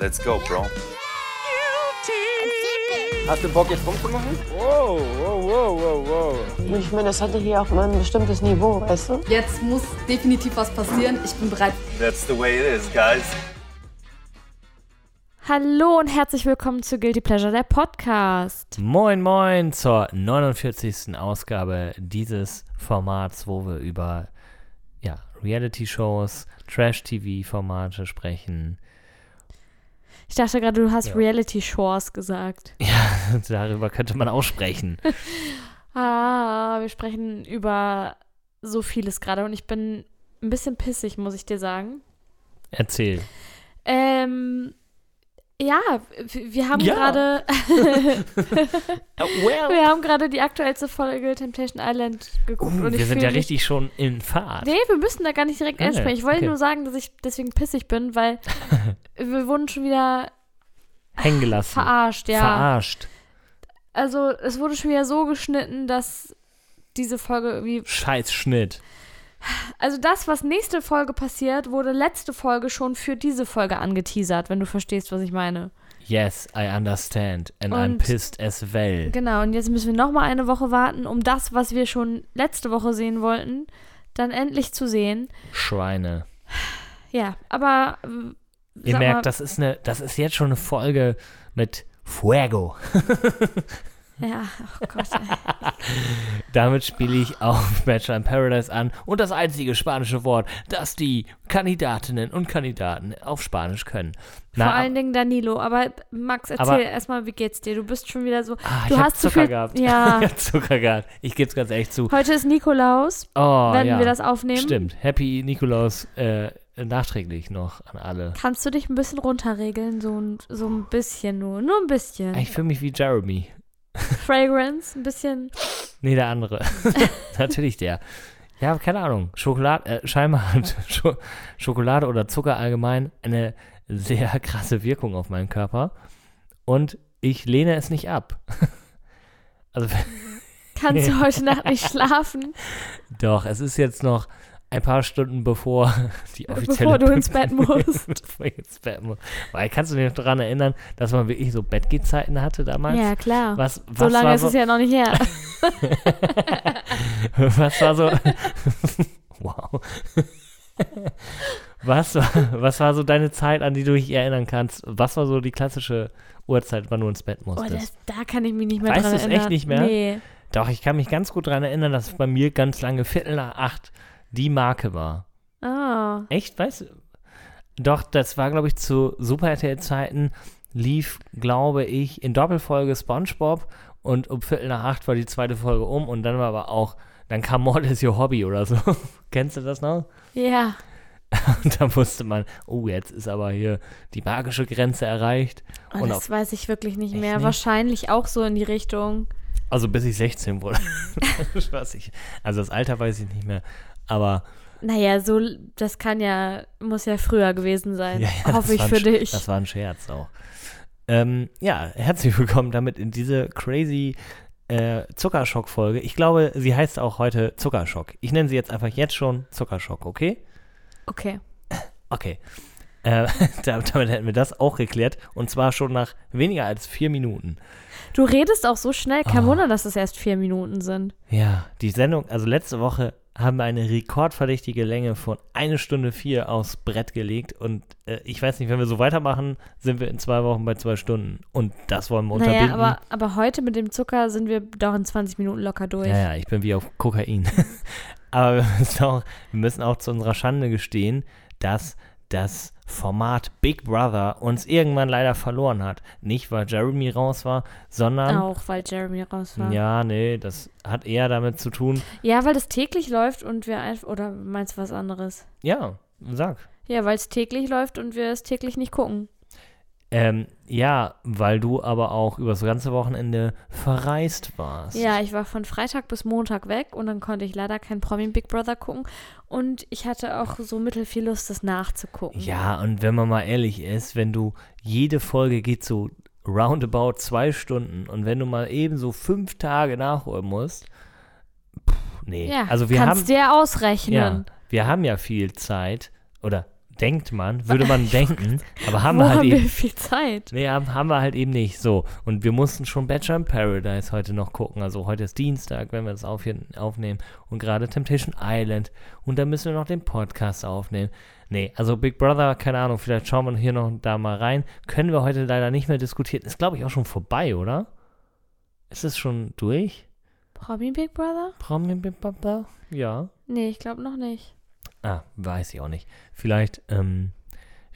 Let's go, bro. Hast du Bock jetzt rumzumachen? Wow, wow, wow, wow, wow. Ich meine, das hatte hier auch mal ein bestimmtes Niveau, weißt du? Jetzt muss definitiv was passieren. Ich bin bereit. That's the way it is, guys. Hallo und herzlich willkommen zu Guilty Pleasure, der Podcast. Moin, moin zur 49. Ausgabe dieses Formats, wo wir über ja, Reality-Shows, Trash-TV-Formate sprechen. Ich dachte gerade, du hast Ja. Reality Shores gesagt. Ja, darüber könnte man auch sprechen. Ah, wir sprechen über so vieles gerade und ich bin ein bisschen pissig, muss ich dir sagen. Erzähl. Ähm, ja, wir haben Ja. gerade wir haben gerade die aktuellste Folge Temptation Island geguckt Uh, und ich wir sind ja mich- richtig schon in Fahrt. Nee, wir müssen da gar nicht direkt nee, einsprechen. Ich wollte okay. nur sagen, dass ich deswegen pissig bin, weil wir wurden schon wieder Hängen gelassen. verarscht, ja. Verarscht. Also es wurde schon wieder so geschnitten, dass diese Folge irgendwie. Scheiß Schnitt. Also das, was nächste Folge passiert, wurde letzte Folge schon für diese Folge angeteasert, wenn du verstehst, was ich meine. Yes, I understand. And I'm Und- pissed as well. Genau, und jetzt müssen wir nochmal eine Woche warten, um das, was wir schon letzte Woche sehen wollten, dann endlich zu sehen. Schweine. Ja, aber. Ihr merkt, mal, das ist eine, das ist jetzt schon eine Folge mit Fuego. Ja, oh Gott. Damit spiele ich auf Bachelor in Paradise an und das einzige spanische Wort, das die Kandidatinnen und Kandidaten auf Spanisch können. Vor allen Dingen Danilo. Aber Max, erzähl erstmal, wie geht's dir? Du bist schon wieder so. ah, du ich hast zu Zucker viel- gehabt. Ja. ich hab Zucker gehabt. Ich gebe es ganz ehrlich zu. Heute ist Nikolaus. Oh, werden ja. wir das aufnehmen? Stimmt. Happy Nikolaus äh, nachträglich noch an alle. Kannst du dich ein bisschen runterregeln? So, ein- so ein bisschen nur. Nur ein bisschen. Ich fühle mich wie Jeremy. Fragrance, ein bisschen. Nee, der andere. Natürlich der. Ja, keine Ahnung. Schokolade, äh, scheinbar hat Scho Schokolade oder Zucker allgemein eine sehr krasse Wirkung auf meinen Körper. Und ich lehne es nicht ab. Also, Kannst du heute Nacht nicht schlafen, doch, es ist jetzt noch ein paar Stunden bevor die offizielle. bevor du ins Bett musst? bevor ich ins Bett muss. Weil kannst du dich noch daran erinnern, dass man wirklich so Bettgehzeiten hatte damals? Ja, klar. Was, was so lange ist so, es ja noch nicht her. Was war so. wow. Was war, was war so deine Zeit, an die du dich erinnern kannst? Was war so die klassische Uhrzeit, wann du ins Bett Oh, musstest? das, da kann ich mich nicht mehr Weißt dran du es echt erinnern. nicht mehr? Nee. Doch, ich kann mich ganz gut daran erinnern, dass bei mir ganz lange Viertel nach acht die Marke war. Ah. Echt? Weißt du? Doch, das war, glaube ich, zu Super RTL-Zeiten lief, glaube ich, in Doppelfolge Spongebob und um Viertel nach acht war die zweite Folge um und dann war aber auch, dann kam Mord is Your Hobby oder so. Kennst du das noch? Ja. Und da wusste man, oh, jetzt ist aber hier die magische Grenze erreicht. Oh, Und das weiß ich wirklich nicht mehr. nicht? Wahrscheinlich auch so in die Richtung. Also bis ich 16 wurde. Also das Alter weiß ich nicht mehr. Aber Naja, so, das kann ja, muss ja früher gewesen sein. Ja, ja, Hoffe ich ein für Sch- dich. Das war ein Scherz auch. Ähm, ja, herzlich willkommen damit in diese crazy äh, Zuckerschock-Folge. Ich glaube, sie heißt auch heute Zuckerschock. Ich nenne sie jetzt einfach jetzt schon Zuckerschock, okay? Okay. Okay. Äh, damit, damit hätten wir das auch geklärt. Und zwar schon nach weniger als vier Minuten. Du redest auch so schnell. Kein Oh. Wunder, dass es erst vier Minuten sind. Ja, die Sendung, also letzte Woche haben eine rekordverdächtige Länge von eine Stunde vier aufs Brett gelegt. Und äh, ich weiß nicht, wenn wir so weitermachen, sind wir in zwei Wochen bei zwei Stunden. Und das wollen wir unterbinden. Naja, aber, aber heute mit dem Zucker sind wir doch in 20 Minuten locker durch. Ja, ja, ich bin wie auf Kokain. Aber wir müssen, auch, wir müssen auch zu unserer Schande gestehen, dass das Format Big Brother uns irgendwann leider verloren hat. Nicht, weil Jeremy raus war, sondern. Auch, weil Jeremy raus war. Ja, nee, das hat eher damit zu tun. Ja, weil das täglich läuft und wir einfach. Oder meinst du was anderes? Ja, sag. Ja, weil es täglich läuft und wir es täglich nicht gucken. Ähm, ja, weil du aber auch über das ganze Wochenende verreist warst. Ja, ich war von Freitag bis Montag weg und dann konnte ich leider kein Promi Big Brother gucken. Und ich hatte auch so mittel viel Lust, das nachzugucken. Ja, und wenn man mal ehrlich ist, wenn du jede Folge geht so roundabout zwei Stunden und wenn du mal eben so fünf Tage nachholen musst, pff, nee. Ja, also wir kannst haben, dir ausrechnen. ja, wir haben ja viel Zeit oder denkt man, würde man denken, aber haben Wo wir halt haben eben. wir viel Zeit? Nee, haben, haben wir halt eben nicht. So. Und wir mussten schon Bachelor in Paradise heute noch gucken. Also heute ist Dienstag, wenn wir das auf, aufnehmen. Und gerade Temptation Island. Und dann müssen wir noch den Podcast aufnehmen. Nee, also Big Brother, keine Ahnung, vielleicht schauen wir hier noch da mal rein. Können wir heute leider nicht mehr diskutieren. Ist, glaube ich, auch schon vorbei, oder? Ist es schon durch? Promi Big Brother? Promi Big Brother? Ja. Nee, ich glaube noch nicht. Ah, weiß ich auch nicht. Vielleicht ähm,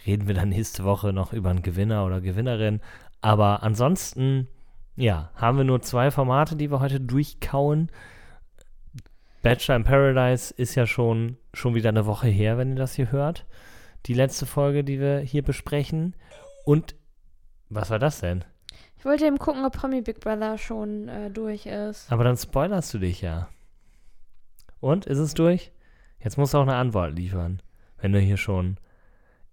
reden wir dann nächste Woche noch über einen Gewinner oder Gewinnerin. Aber ansonsten, ja, haben wir nur zwei Formate, die wir heute durchkauen. Bachelor in Paradise ist ja schon, schon wieder eine Woche her, wenn ihr das hier hört. Die letzte Folge, die wir hier besprechen. Und was war das denn? Ich wollte eben gucken, ob Promi Big Brother schon äh, durch ist. Aber dann spoilerst du dich ja. Und, ist es durch? Jetzt musst du auch eine Antwort liefern, wenn du hier schon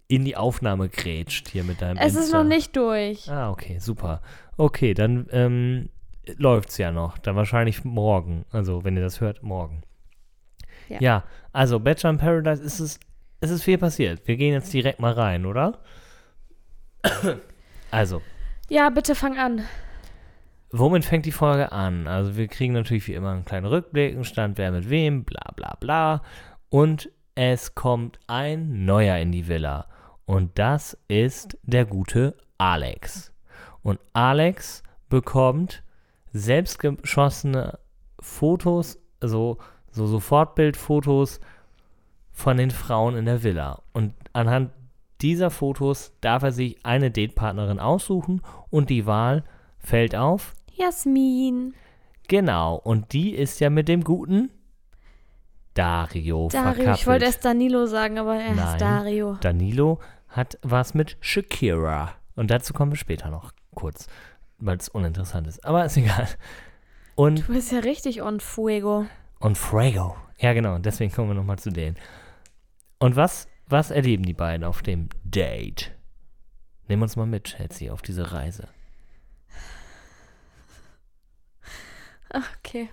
in die Aufnahme grätscht hier mit deinem Es ist Insta. noch nicht durch. Ah, okay, super. Okay, dann ähm, läuft's ja noch. Dann wahrscheinlich morgen. Also, wenn ihr das hört, morgen. Ja. Ja, also Bachelor in Paradise ist es, es ist viel passiert. Wir gehen jetzt direkt mal rein, oder? also, Ja, bitte fang an. womit fängt die Folge an? Also, wir kriegen natürlich wie immer einen kleinen Rückblick, einen Stand, wer mit wem, bla bla bla. Und es kommt ein neuer in die Villa. Und das ist der gute Alex. Und Alex bekommt selbstgeschossene Fotos, also so Sofortbildfotos von den Frauen in der Villa. Und anhand dieser Fotos darf er sich eine Datepartnerin aussuchen und die Wahl fällt auf. Jasmin. Genau, und die ist ja mit dem guten Dario, Dario. Ich verkappelt. wollte erst Danilo sagen, aber er Nein. heißt Dario. Danilo hat was mit Shakira. Und dazu kommen wir später noch kurz, weil es uninteressant ist. Aber ist egal. Und, Du bist ja richtig on fuego. und Frago. Ja, genau. Deswegen kommen wir nochmal zu denen. Und was, was erleben die beiden auf dem Date? Nehmen uns mal mit, Chelsea, auf diese Reise. Okay.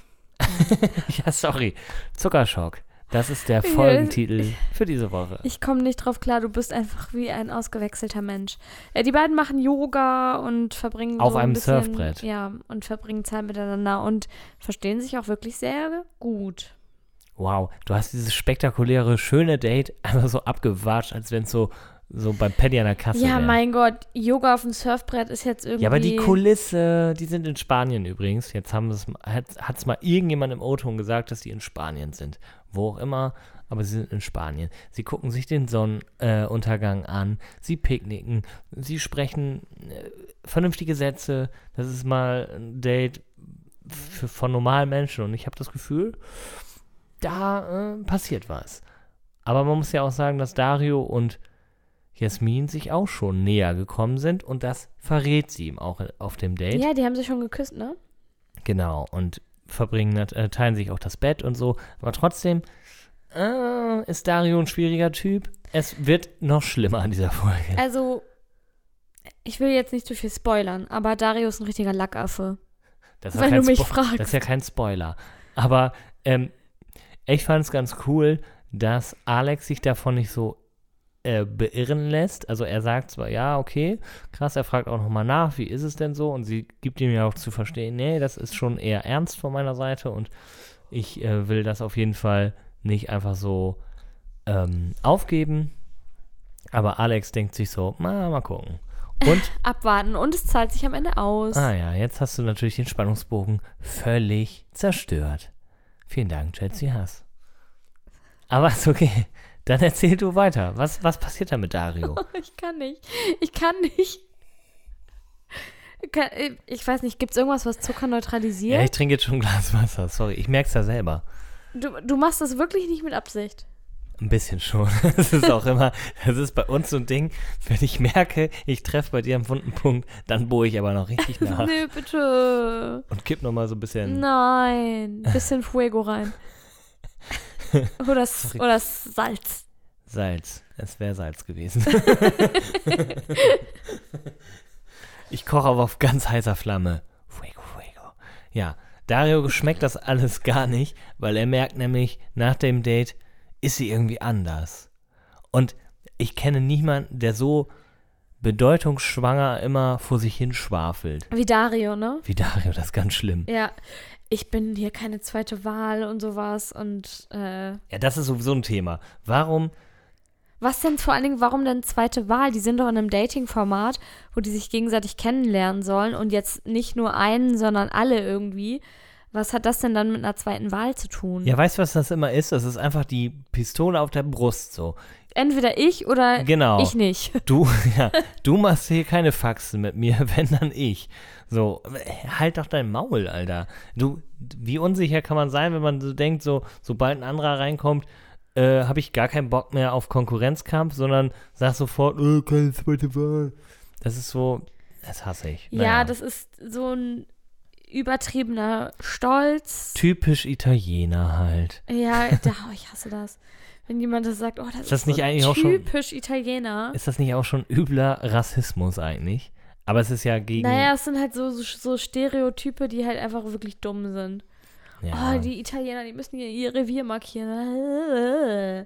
ja, sorry. Zuckerschock. Das ist der Ja, Folgentitel für diese Woche. Ich komme nicht drauf klar, du bist einfach wie ein ausgewechselter Mensch. Äh, die beiden machen Yoga und verbringen Auf so ein einem bisschen, Surfbrett. Ja, und verbringen Zeit miteinander und verstehen sich auch wirklich sehr gut. Wow, du hast dieses spektakuläre, schöne Date einfach so abgewatscht, als wenn es so, so beim Paddy an der Kasse ja, wäre. mein Gott, Yoga auf dem Surfbrett ist jetzt irgendwie. Ja, aber die Kulisse, die sind in Spanien übrigens. Jetzt haben es, hat es mal irgendjemand im O-Ton gesagt, dass die in Spanien sind. Wo auch immer, aber sie sind in Spanien. Sie gucken sich den Sonnenuntergang äh, an, sie picknicken, sie sprechen äh, vernünftige Sätze. Das ist mal ein Date für, von normalen Menschen und ich habe das Gefühl, da äh, passiert was. Aber man muss ja auch sagen, dass Dario und Jasmin sich auch schon näher gekommen sind und das verrät sie ihm auch auf dem Date. Ja, die haben sich schon geküsst, ne? Genau, und verbringen, äh, teilen sich auch das Bett und so. Aber trotzdem äh, ist Dario ein schwieriger Typ. Es wird noch schlimmer an dieser Folge. Also, ich will jetzt nicht zu viel spoilern, aber Dario ist ein richtiger Lackaffe. Das ist wenn du mich Spo- fragst. Das ist ja kein Spoiler. Aber ähm, ich fand es ganz cool, dass Alex sich davon nicht so äh, beirren lässt. Also er sagt zwar, ja, okay, krass, er fragt auch nochmal nach, wie ist es denn so? Und sie gibt ihm ja auch zu verstehen, nee, das ist schon eher ernst von meiner Seite und ich äh, will das auf jeden Fall nicht einfach so ähm, aufgeben. Aber Alex denkt sich so, na, mal gucken. Und Abwarten und es zahlt sich am Ende aus. Ah ja, jetzt hast du natürlich den Spannungsbogen völlig zerstört. Vielen Dank, Chelsea Haas. Aber ist okay. Dann erzähl du weiter. Was, was passiert da mit Dario? Ich kann nicht. Ich kann nicht. Kann- Ich weiß nicht, gibt es irgendwas, was Zucker neutralisiert? ja, ich trinke jetzt schon ein Glas Wasser. Sorry, ich merke es ja selber. Du, du machst das wirklich nicht mit Absicht. Ein bisschen schon. Das ist auch immer, das ist bei uns so ein Ding, wenn ich merke, ich treffe bei dir einen wunden Punkt, dann bohre ich aber noch richtig nach Nee, bitte. und kipp nochmal so ein bisschen. Nein. Bisschen Fuego rein. Oder, oder Salz. Salz. Es wäre Salz gewesen. ich koche aber auf ganz heißer Flamme. Fuego, fuego. Ja, Dario schmeckt das alles gar nicht, weil er merkt nämlich, nach dem Date ist sie irgendwie anders. Und ich kenne niemanden, der so bedeutungsschwanger immer vor sich hin schwafelt. Wie Dario, ne? Wie Dario, das ist ganz schlimm. Ja. Ich bin hier keine zweite Wahl und sowas und äh, Ja, das ist sowieso ein Thema. Warum Was denn vor allen Dingen, warum denn zweite Wahl? Die sind doch in einem Dating-Format, wo die sich gegenseitig kennenlernen sollen und jetzt nicht nur einen, sondern alle irgendwie. Was hat das denn dann mit einer zweiten Wahl zu tun? Ja, weißt du, was das immer ist? Das ist einfach die Pistole auf der Brust so. Entweder ich oder Genau. ich nicht. Du, ja, du machst hier keine Faxen mit mir, wenn dann ich. So, halt doch dein Maul, Alter. Du, wie unsicher kann man sein, wenn man so denkt, so, sobald ein anderer reinkommt, äh, habe ich gar keinen Bock mehr auf Konkurrenzkampf, sondern sag sofort, äh, keine zweite Wahl. Das ist so, das hasse ich. Ja, Naja. das ist so ein übertriebener Stolz. Typisch Italiener halt. Ja, da, oh, ich hasse das. Wenn jemand das sagt, oh, das ist, das so nicht eigentlich auch schon- typisch Italiener. Ist das nicht auch schon übler Rassismus eigentlich? Aber es ist ja gegen. Naja, es sind halt so, so, so Stereotype, die halt einfach wirklich dumm sind. ja. Oh, die Italiener, die müssen hier ihr Revier markieren.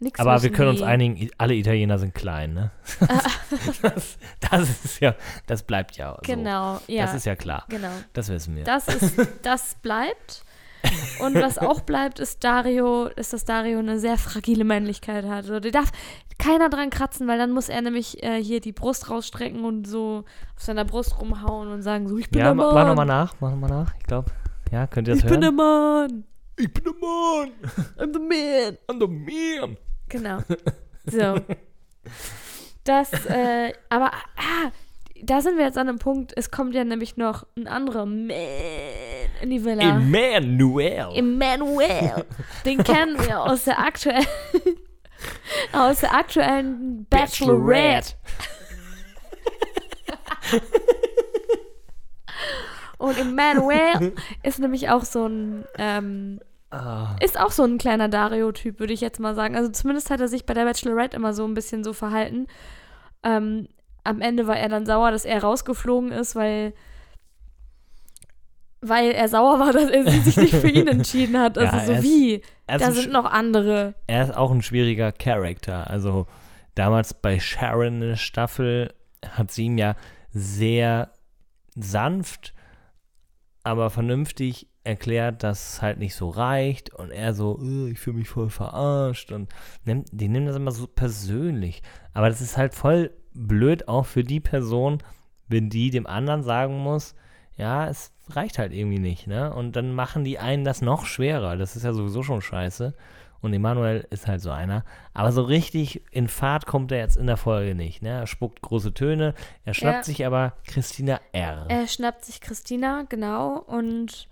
Nix Aber wir können uns die. einigen, i- alle Italiener sind klein, ne? das, das ist ja, das bleibt ja so. Genau, ja. Das ist ja klar. genau. Das wissen wir. Das ist, das bleibt. Und was auch bleibt, ist Dario, ist, dass Dario eine sehr fragile Männlichkeit hat. Also, der darf keiner dran kratzen, weil dann muss er nämlich äh, hier die Brust rausstrecken und so auf seiner Brust rumhauen und sagen so, ich bin ja, der ma- Mann. mach nochmal nach, mach nochmal nach. Ich glaube, ja, könnt ihr das ich bin der hören? Mann. ich bin der Mann. I'm the man. I'm the man. Genau. So. Das, äh, aber, ah, da sind wir jetzt an einem Punkt, es kommt ja nämlich noch ein anderer Man in die Villa. Emmanuel. Emmanuel. Den kennen wir aus der aktuellen, aus der aktuellen Bachelorette. Und Emmanuel ist nämlich auch so ein, ähm, Ah, ist auch so ein kleiner Dario-Typ, würde ich jetzt mal sagen. Also zumindest hat er sich bei der Bachelorette immer so ein bisschen so verhalten. Ähm, am Ende war er dann sauer, dass er rausgeflogen ist, weil, weil er sauer war, dass er sich nicht für ihn entschieden hat. Also Ja, so ist- wie? Da sind noch andere. er ist auch ein schwieriger Charakter. Also damals bei Sharon in der Staffel hat sie ihm ja sehr sanft, aber vernünftig erklärt, dass es halt nicht so reicht und er so, "Äh, ich fühle mich voll verarscht und nimmt, die nehmen das immer so persönlich. Aber das ist halt voll blöd auch für die Person, wenn die dem anderen sagen muss, ja, es reicht halt irgendwie nicht, ne? Und dann machen die einen das noch schwerer. Das ist ja sowieso schon scheiße. Und Emanuel ist halt so einer. Aber so richtig in Fahrt kommt er jetzt in der Folge nicht. Ne? Er spuckt große Töne. Er schnappt Ja. sich aber Christina R. Er schnappt sich Christina, genau, und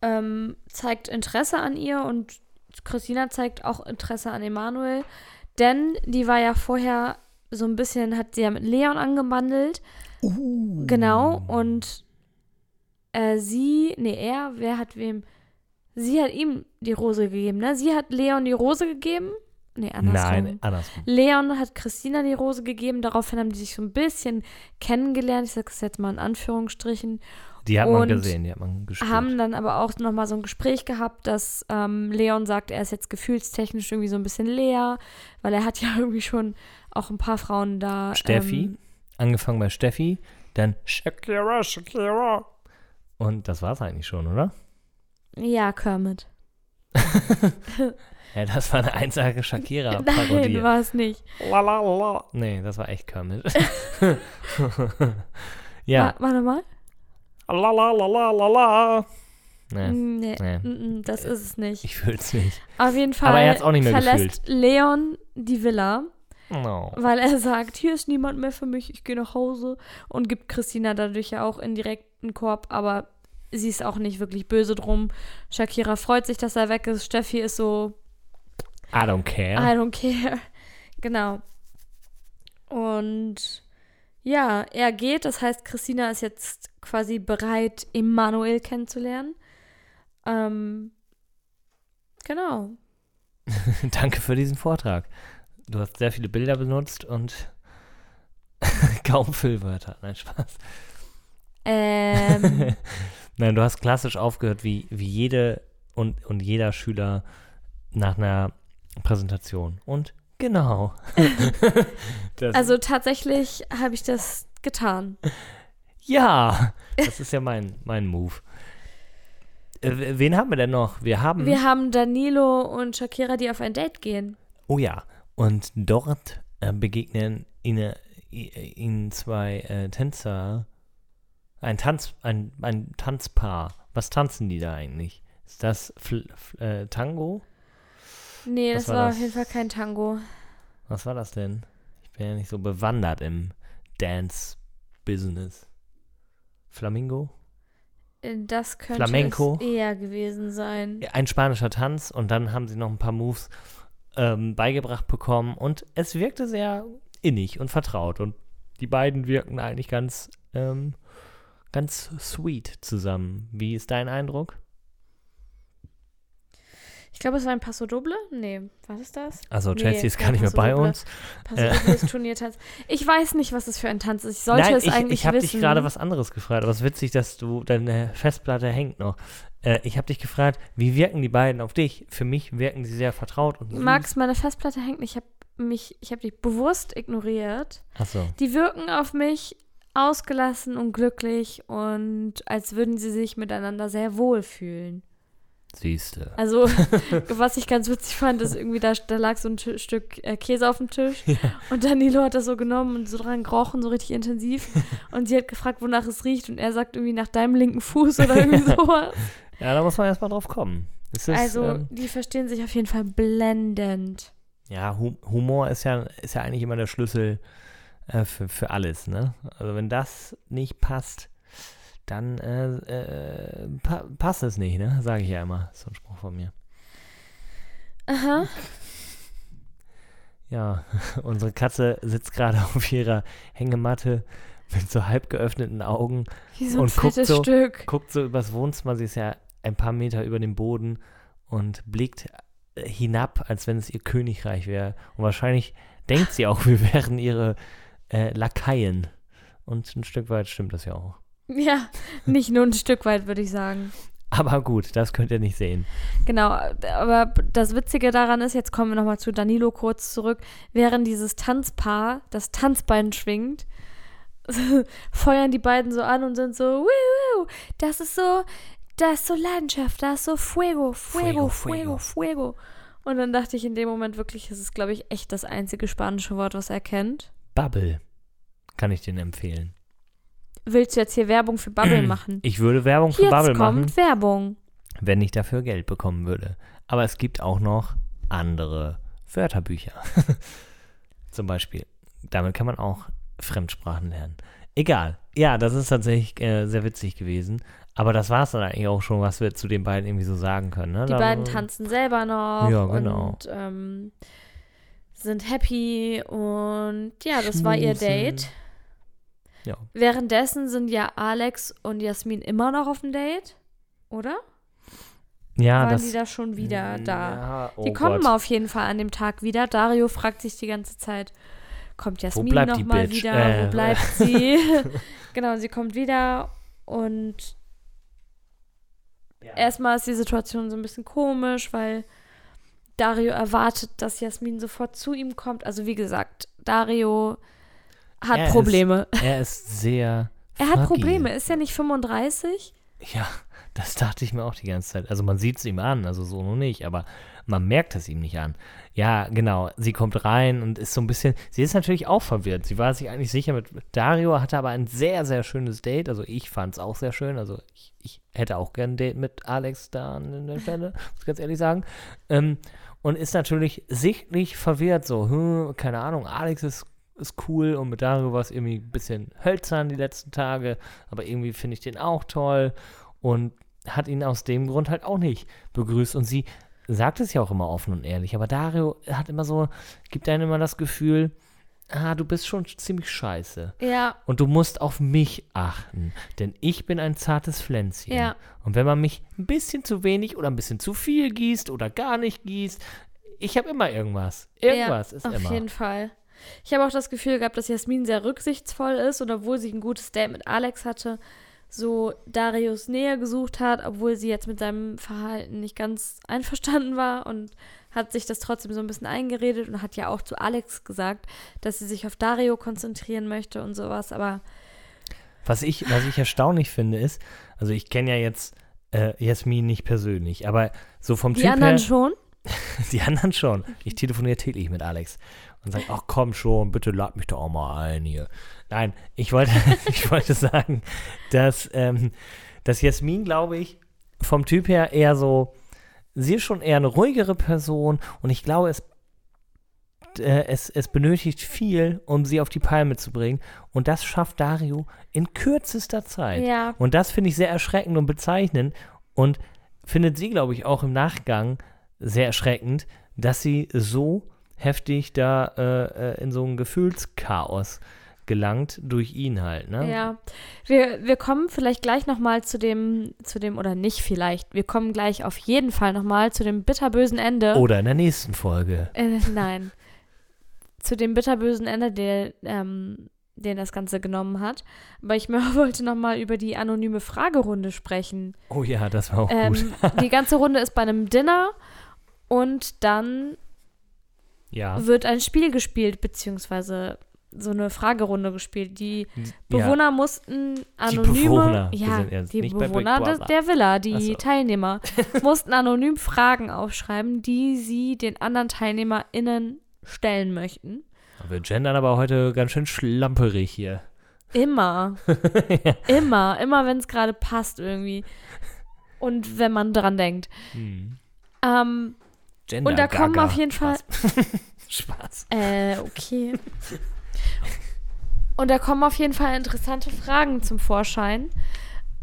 ähm, zeigt Interesse an ihr und Christina zeigt auch Interesse an Emanuel, denn die war ja vorher so ein bisschen, hat sie ja mit Leon angebandelt. Genau, und äh, sie, nee, er, wer hat wem? Sie hat ihm die Rose gegeben, ne? Sie hat Leon die Rose gegeben? Nee, andersrum. Nein, andersrum. Leon hat Christina die Rose gegeben, daraufhin haben die sich so ein bisschen kennengelernt, ich sage es jetzt mal in Anführungsstrichen, Die hat man Und gesehen, die hat man gespürt. haben dann aber auch nochmal so ein Gespräch gehabt, dass ähm, Leon sagt, er ist jetzt gefühlstechnisch irgendwie so ein bisschen leer, weil er hat ja irgendwie schon auch ein paar Frauen da. Steffi, Ähm, angefangen bei Steffi, dann Shakira, Shakira. Und das war's eigentlich schon, oder? ja, Kermit. Ja, das war eine einsage Shakira-Parodie. Nein, war es nicht. La, la, la. Nee, das war echt Kermit. ja. Wa- Warte mal. La, la, la, la, la, la. Nee, Nee, nee. mm, mm, das ist es nicht. ich fühl's nicht. Auf jeden Fall Aber er hat's auch nicht mehr verlässt Leon die Villa. No. weil er sagt, hier ist niemand mehr für mich, ich gehe nach Hause und gibt Christina dadurch ja auch indirekt einen Korb, aber sie ist auch nicht wirklich böse drum. Shakira freut sich, dass er weg ist. Steffi ist so, I don't care. I don't care. Genau. Und ja, er geht, das heißt, Christina ist jetzt quasi bereit, Emanuel kennenzulernen. Ähm, genau. Danke für diesen Vortrag. Du hast sehr viele Bilder benutzt und kaum Füllwörter. Nein, Spaß. Ähm, Nein, du hast klassisch aufgehört, wie, wie jede und, und jeder Schüler nach einer Präsentation. Und Genau. Also tatsächlich habe ich das getan. ja, das ist ja mein, mein Move. Äh, wen haben wir denn noch? Wir haben. Wir haben Danilo und Shakira, die auf ein Date gehen. oh ja. Und dort äh, begegnen ihnen, i- ihnen zwei äh, Tänzer. Ein, Tanz, ein, ein Tanzpaar. Was tanzen die da eigentlich? Ist das Fl Fl äh, Tango? Nee, Was das war war, das? auf jeden Fall kein Tango. Was war das denn? Ich bin ja nicht so bewandert im Dance-Business. Flamingo? Äh, Das könnte Flamenco? es eher gewesen sein. Ein spanischer Tanz und dann haben sie noch ein paar Moves ähm, beigebracht bekommen und es wirkte sehr innig und vertraut und die beiden wirkten eigentlich ganz, ähm, ganz sweet zusammen. Wie ist dein Eindruck? Ich glaube, es war ein Paso Doble. Nee, was ist das? Also Nee, Chelsea ist kein gar nicht mehr bei Doble. uns. Paso Äh. Doble ist Turniertanz. Ich weiß nicht, was das für ein Tanz ist. Ich sollte Nein, es ich, eigentlich ich habe wissen. dich gerade was anderes gefragt, aber es ist witzig, dass du, deine Festplatte hängt noch. Äh, ich habe dich gefragt, wie wirken die beiden auf dich? Für mich wirken sie sehr vertraut und süß. Max, meine Festplatte hängt nicht. Ich habe mich, ich habe dich bewusst ignoriert. Achso. Die wirken auf mich ausgelassen und glücklich und als würden sie sich miteinander sehr wohl fühlen. Siehste. Also, was ich ganz witzig fand, ist irgendwie, da, da lag so ein Ti- Stück äh, Käse auf dem Tisch und Danilo hat das so genommen und so dran gerochen, so richtig intensiv. Und sie hat gefragt, wonach es riecht und er sagt irgendwie nach deinem linken Fuß oder irgendwie sowas. Ja, da muss man erstmal drauf kommen. Es ist, Also, ähm, die verstehen sich auf jeden Fall blendend. ja, Hu Humor ist ja, ist ja eigentlich immer der Schlüssel äh, für, für alles, ne? Also wenn das nicht passt, dann äh, äh, pa passt es nicht, ne? Sage ich ja immer. So ein Spruch von mir. Aha. Ja, unsere Katze sitzt gerade auf ihrer Hängematte mit so halb geöffneten Augen, Wie so ein Und guckt so- Stück. guckt so übers Wohnzimmer, sie ist ja ein paar Meter über dem Boden und blickt äh, hinab, als wenn es ihr Königreich wäre. Und wahrscheinlich denkt sie auch, wir wären ihre äh, Lakaien. Und ein Stück weit stimmt das ja auch. Ja, nicht nur ein Stück weit, würde ich sagen. Aber gut, das könnt ihr nicht sehen. Genau, aber das Witzige daran ist, jetzt kommen wir nochmal zu Danilo kurz zurück, während dieses Tanzpaar das Tanzbein schwingt, feuern die beiden so an und sind so, wuh, das ist so, das ist so Leidenschaft, das ist so Fuego, Fuego, Fuego, Fuego, Fuego. Und dann dachte ich in dem Moment wirklich, es ist, glaube ich, echt das einzige spanische Wort, was er kennt. Bubble kann ich den empfehlen. Willst du jetzt hier Werbung für Bubble machen? Ich würde Werbung für Jetzt Bubble kommt machen, Werbung. wenn ich dafür Geld bekommen würde. Aber es gibt auch noch andere Wörterbücher. Zum Beispiel. Damit kann man auch Fremdsprachen lernen. Egal. Ja, das ist tatsächlich äh, sehr witzig gewesen. Aber das war es dann eigentlich auch schon, was wir zu den beiden irgendwie so sagen können. Ne? Die Da- beiden tanzen selber noch Ja, genau. und ähm, sind happy und ja, das war ihr Schmusen. Date. Ja. Währenddessen sind ja Alex und Jasmin immer noch auf dem Date, oder? Ja, Waren das. die da schon wieder da? Ja, oh die kommen Gott. auf jeden Fall an dem Tag wieder. Dario fragt sich die ganze Zeit, kommt Jasmin bleibt noch die mal Bitch? wieder? Äh. Wo bleibt sie? genau, sie kommt wieder und erstmal ist die Situation so ein bisschen komisch, weil Dario erwartet, dass Jasmin sofort zu ihm kommt. Also wie gesagt, Dario hat Er ist Probleme. Er ist sehr. er hat. Probleme. Ist er nicht 35? Ja, das dachte ich mir auch die ganze Zeit. Also man sieht es ihm an, also so noch nicht, aber man merkt es ihm nicht an. Ja, genau. Sie kommt rein und ist so ein bisschen. Sie ist natürlich auch verwirrt. Sie war sich eigentlich sicher mit Dario, hatte aber ein sehr, sehr schönes Date. Also ich fand es auch sehr schön. Also ich, ich hätte auch gern ein Date mit Alex da an der Stelle, muss ich ganz ehrlich sagen. Ähm, und ist natürlich sichtlich verwirrt. So, hm, keine Ahnung, Alex ist, ist cool und mit Dario war es irgendwie ein bisschen hölzern die letzten Tage. Aber irgendwie finde ich den auch toll und hat ihn aus dem Grund halt auch nicht begrüßt. Und sie sagt es ja auch immer offen und ehrlich, aber Dario hat immer so, gibt einem immer das Gefühl, ah, du bist schon ziemlich scheiße. Ja, Und du musst auf mich achten, denn ich bin ein zartes Pflänzchen. Ja. Und wenn man mich ein bisschen zu wenig oder ein bisschen zu viel gießt oder gar nicht gießt, ich habe immer irgendwas. Irgendwas ja, ist auf immer. jeden Fall. Ich habe auch das Gefühl gehabt, dass Jasmin sehr rücksichtsvoll ist und obwohl sie ein gutes Date mit Alex hatte, so Darius Nähe gesucht hat, obwohl sie jetzt mit seinem Verhalten nicht ganz einverstanden war und hat sich das trotzdem so ein bisschen eingeredet und hat ja auch zu Alex gesagt, dass sie sich auf Dario konzentrieren möchte und sowas, aber Was ich, was ich erstaunlich finde, ist, also ich kenne ja jetzt äh, Jasmin nicht persönlich, aber so vom die Typ anderen her, schon. die anderen schon. Ich telefoniere täglich mit Alex und sage, ach komm schon, bitte lad mich doch auch mal ein hier. Nein, ich wollte, ich wollte sagen, dass, ähm, dass Jasmin, glaube ich, vom Typ her eher so, sie ist schon eher eine ruhigere Person und ich glaube, es, äh, es, es benötigt viel, um sie auf die Palme zu bringen und das schafft Dario in kürzester Zeit. Ja, Und das finde ich sehr erschreckend und bezeichnend und findet sie, glaube ich, auch im Nachgang sehr erschreckend, dass sie so heftig da äh, äh, in so ein Gefühlschaos gelangt durch ihn halt, ne? ja. Wir, wir kommen vielleicht gleich nochmal zu dem, zu dem, oder nicht vielleicht, wir kommen gleich auf jeden Fall nochmal zu dem bitterbösen Ende. Oder in der nächsten Folge. Äh, nein. Zu dem bitterbösen Ende, der, ähm, den das Ganze genommen hat. Aber ich wollte nochmal über die anonyme Fragerunde sprechen. Oh ja, das war auch gut. Ähm, die ganze Runde ist bei einem Dinner und dann Ja. wird ein Spiel gespielt, beziehungsweise so eine Fragerunde gespielt. Die ja. Bewohner mussten anonyme, Bewohner. Wir ja, jetzt die Bewohner des, der Villa, die so. Teilnehmer, mussten anonym Fragen aufschreiben, die sie den anderen TeilnehmerInnen stellen möchten. Wir gendern aber heute ganz schön schlamperig hier. Immer. Immer. Immer, wenn es gerade passt irgendwie. Und wenn man dran denkt. Hm. Ähm, Gender Und da kommen Gaga. auf jeden Fall- Spaß. Spaß. äh, okay. Und da kommen auf jeden Fall interessante Fragen zum Vorschein.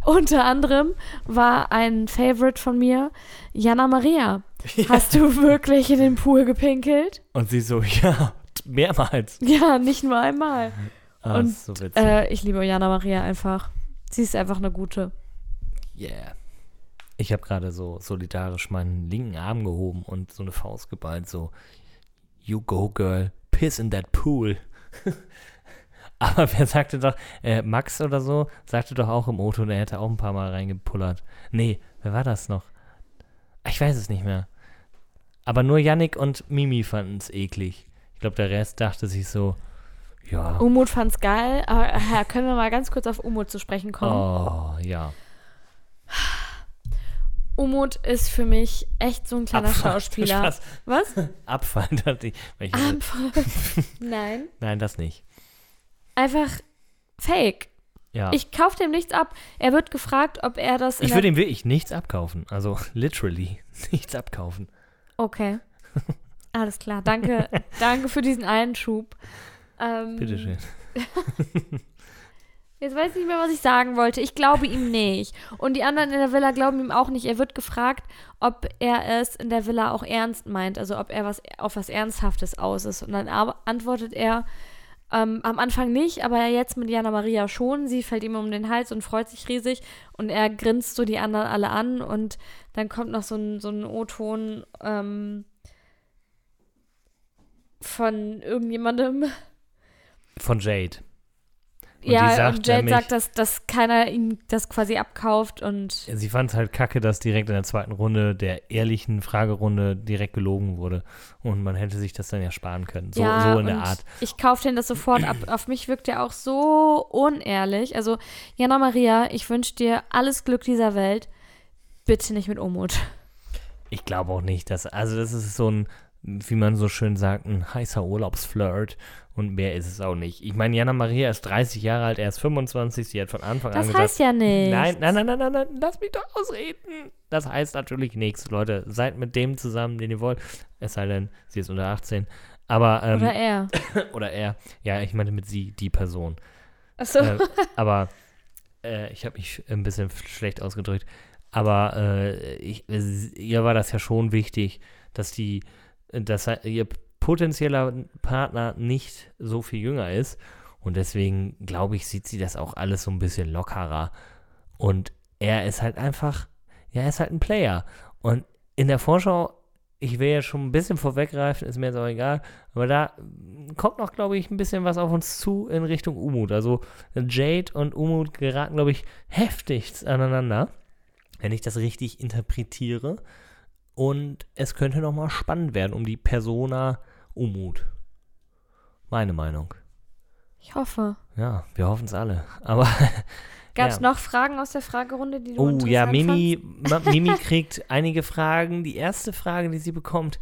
Unter anderem war ein Favorite von mir, Jana Maria. Hast du wirklich in den Pool gepinkelt? Und sie so, ja, mehrmals. Ja, nicht nur einmal. Ah, Und, so. Äh, ich liebe Jana Maria einfach. Sie ist einfach eine gute. Yeah. Ich habe gerade so solidarisch meinen linken Arm gehoben und so eine Faust geballt, so You go, girl, piss in that pool. Aber wer sagte doch, äh, Max oder so, sagte doch auch im Auto, der hätte auch ein paar Mal reingepullert. Nee, wer war das noch? Ich weiß es nicht mehr. Aber nur Yannick und Mimi fanden es eklig. Ich glaube, der Rest dachte sich so, ja, Umut fand's geil, aber äh, können wir mal ganz kurz auf Umut zu sprechen kommen? oh, ja. Umut ist für mich echt so ein kleiner Abfall. Schauspieler. Spaß. Was? Abfall, dachte ich. Ich Einfach. Nein. Nein, das nicht. Einfach fake. Ja. Ich kaufe dem nichts ab. Er wird gefragt, ob er das. Ich würde ihm wirklich nichts abkaufen. Also literally nichts abkaufen. Okay. Alles klar. Danke. danke für diesen Einschub. Ähm, Bitteschön. Jetzt weiß ich nicht mehr, was ich sagen wollte. Ich glaube ihm nicht. Und die anderen in der Villa glauben ihm auch nicht. Er wird gefragt, ob er es in der Villa auch ernst meint. Also ob er was auf was Ernsthaftes aus ist. Und dann antwortet er ähm, am Anfang nicht, aber jetzt mit Jana Maria schon. Sie fällt ihm um den Hals und freut sich riesig. Und er grinst so die anderen alle an. Und dann kommt noch so ein, so ein O-Ton ähm, von irgendjemandem. Von Jade. Und ja, sagt und Jade nämlich- sagt, dass, dass keiner ihm das quasi abkauft und Sie fand es halt kacke, dass direkt in der zweiten Runde der ehrlichen Fragerunde direkt gelogen wurde. Und man hätte sich das dann ja sparen können. So, ja, so in der Art. Ich kaufe den das sofort ab. Auf mich wirkt er auch so unehrlich. Also, Jana Maria, ich wünsche dir alles Glück dieser Welt. Bitte nicht mit Umut. Ich glaube auch nicht, dass. Also, das ist so ein, wie man so schön sagt, ein heißer Urlaubsflirt. Und mehr ist es auch nicht. Ich meine, Jana Maria ist 30 Jahre alt, er ist 25. Sie hat von Anfang an Das heißt ja nicht. Nein, nein, nein, nein, nein, nein, lass mich doch ausreden. Das heißt natürlich nichts, Leute. Seid mit dem zusammen, den ihr wollt. Es sei denn, sie ist unter 18. Aber, ähm, Oder er. oder er. Ja, ich meinte mit sie, die Person. Achso. Äh, aber äh, ich habe mich ein bisschen schlecht ausgedrückt. Aber äh, ich, ihr war das ja schon wichtig, dass die, dass ihr potenzieller Partner nicht so viel jünger ist. Und deswegen, glaube ich, sieht sie das auch alles so ein bisschen lockerer. Und er ist halt einfach, ja, er ist halt ein Player. Und in der Vorschau ich will ja schon ein bisschen vorweggreifen, ist mir jetzt auch egal, aber da mm, kommt noch, glaube ich, ein bisschen was auf uns zu in Richtung Umut. Also Jade und Umut geraten, glaube ich, heftigst aneinander, wenn ich das richtig interpretiere. Und es könnte nochmal spannend werden um die Persona Umut. Meine Meinung. Ich hoffe. Ja, wir hoffen es alle. Aber Gab es Ja. noch Fragen aus der Fragerunde, die du Oh ja, Mimi, Mimi kriegt einige Fragen. Die erste Frage, die sie bekommt,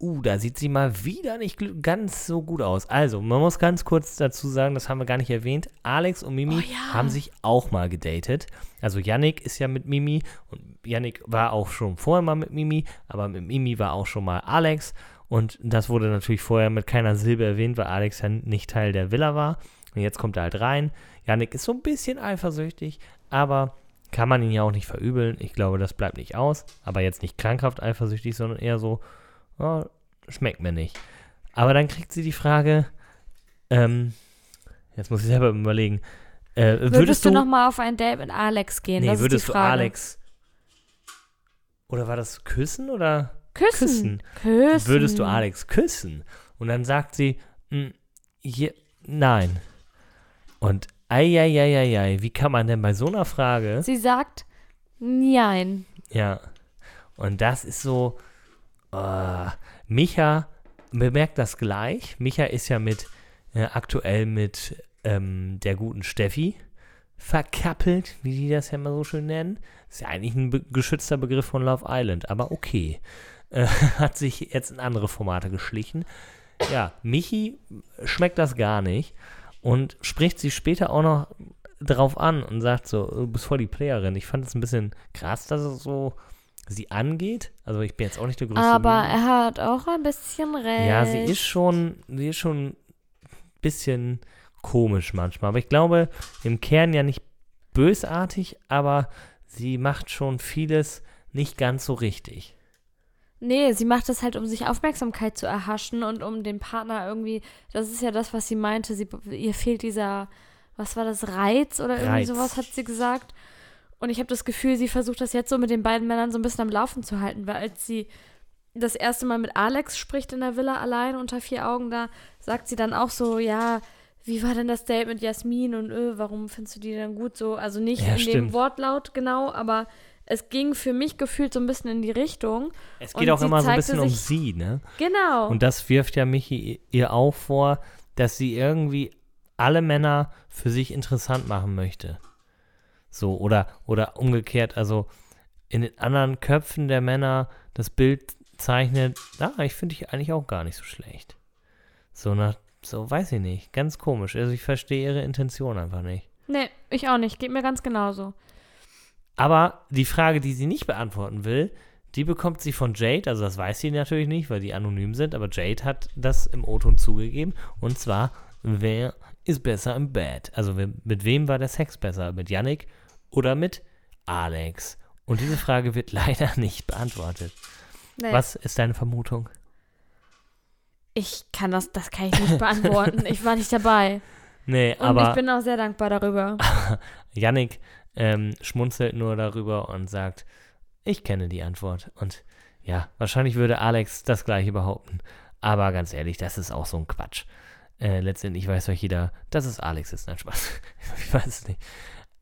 uh, da sieht sie mal wieder nicht ganz so gut aus. Also, man muss ganz kurz dazu sagen, das haben wir gar nicht erwähnt. Alex und Mimi Oh ja. haben sich auch mal gedatet. Also Yannick ist ja mit Mimi und Yannick war auch schon vorher mal mit Mimi, aber mit Mimi war auch schon mal Alex. Und das wurde natürlich vorher mit keiner Silbe erwähnt, weil Alex ja nicht Teil der Villa war. Und jetzt kommt er halt rein. Yannick ist so ein bisschen eifersüchtig, aber kann man ihn ja auch nicht verübeln. Ich glaube, das bleibt nicht aus. Aber jetzt nicht krankhaft eifersüchtig, sondern eher so, oh, schmeckt mir nicht. Aber dann kriegt sie die Frage, ähm, jetzt muss ich selber überlegen, äh, würdest, Würdest, du, du, noch mal auf ein Date mit Alex gehen? nee, das würdest du. Alex, oder war das küssen oder küssen? küssen? Küssen. Würdest du Alex küssen? Und dann sagt sie, "Mm, je, nein. Und eieieiei, wie kann man denn bei so einer Frage, Sie sagt nein. ja, und das ist so, äh, Micha bemerkt das gleich. Micha ist ja mit, äh, aktuell mit ähm, der guten Steffi verkappelt, wie die das ja immer so schön nennen. Ist ja eigentlich ein be geschützter Begriff von Love Island, aber okay. Äh, hat sich jetzt in andere Formate geschlichen. Ja, Michi schmeckt das gar nicht und spricht sie später auch noch drauf an und sagt so, du bist voll die Playerin. Ich fand es ein bisschen krass, dass es so sie angeht. Also ich bin jetzt auch nicht der größte Aber Mimi. er hat auch ein bisschen recht. Ja, sie ist schon, sie ist schon ein bisschen komisch manchmal. Aber ich glaube, im Kern ja nicht bösartig, aber sie macht schon vieles nicht ganz so richtig. Nee, sie macht das halt, um sich Aufmerksamkeit zu erhaschen und um den Partner irgendwie, das ist ja das, was sie meinte, sie, ihr fehlt dieser, was war das, Reiz oder irgendwie Reiz. sowas, hat sie gesagt. Und ich habe das Gefühl, sie versucht das jetzt so mit den beiden Männern so ein bisschen am Laufen zu halten, weil als sie das erste Mal mit Alex spricht in der Villa allein unter vier Augen, da sagt sie dann auch so, ja, wie war denn das Date mit Jasmin und öh, warum findest du die denn gut so? Also nicht Ja, in stimmt. dem Wortlaut genau, aber es ging für mich gefühlt so ein bisschen in die Richtung. Es geht Und auch immer so ein bisschen um sich- sie, ne? Genau. Und das wirft ja Michi ihr auch vor, dass sie irgendwie alle Männer für sich interessant machen möchte. So, oder, oder umgekehrt, also in den anderen Köpfen der Männer das Bild zeichnet, na, ich finde ich eigentlich auch gar nicht so schlecht. So nach, so weiß ich nicht, ganz komisch. Also ich verstehe ihre Intention einfach nicht. Nee, ich auch nicht. Geht mir ganz genauso. Aber die Frage, die sie nicht beantworten will, die bekommt sie von Jade. Also das weiß sie natürlich nicht, weil die anonym sind. Aber Jade hat das im O-Ton zugegeben. Und zwar, wer ist besser im Bett? Also mit wem war der Sex besser? Mit Yannick oder mit Alex? Und diese Frage wird leider nicht beantwortet. Nee, Was ist deine Vermutung? Ich kann das, das kann ich nicht beantworten. ich war nicht dabei. Nee, Und aber ich bin auch sehr dankbar darüber. Yannick ähm, schmunzelt nur darüber und sagt, ich kenne die Antwort. Und ja, wahrscheinlich würde Alex das gleiche behaupten. Aber ganz ehrlich, das ist auch so ein Quatsch. Äh, letztendlich weiß doch jeder, dass es Alex ist. Nein, Spaß. ich weiß es nicht.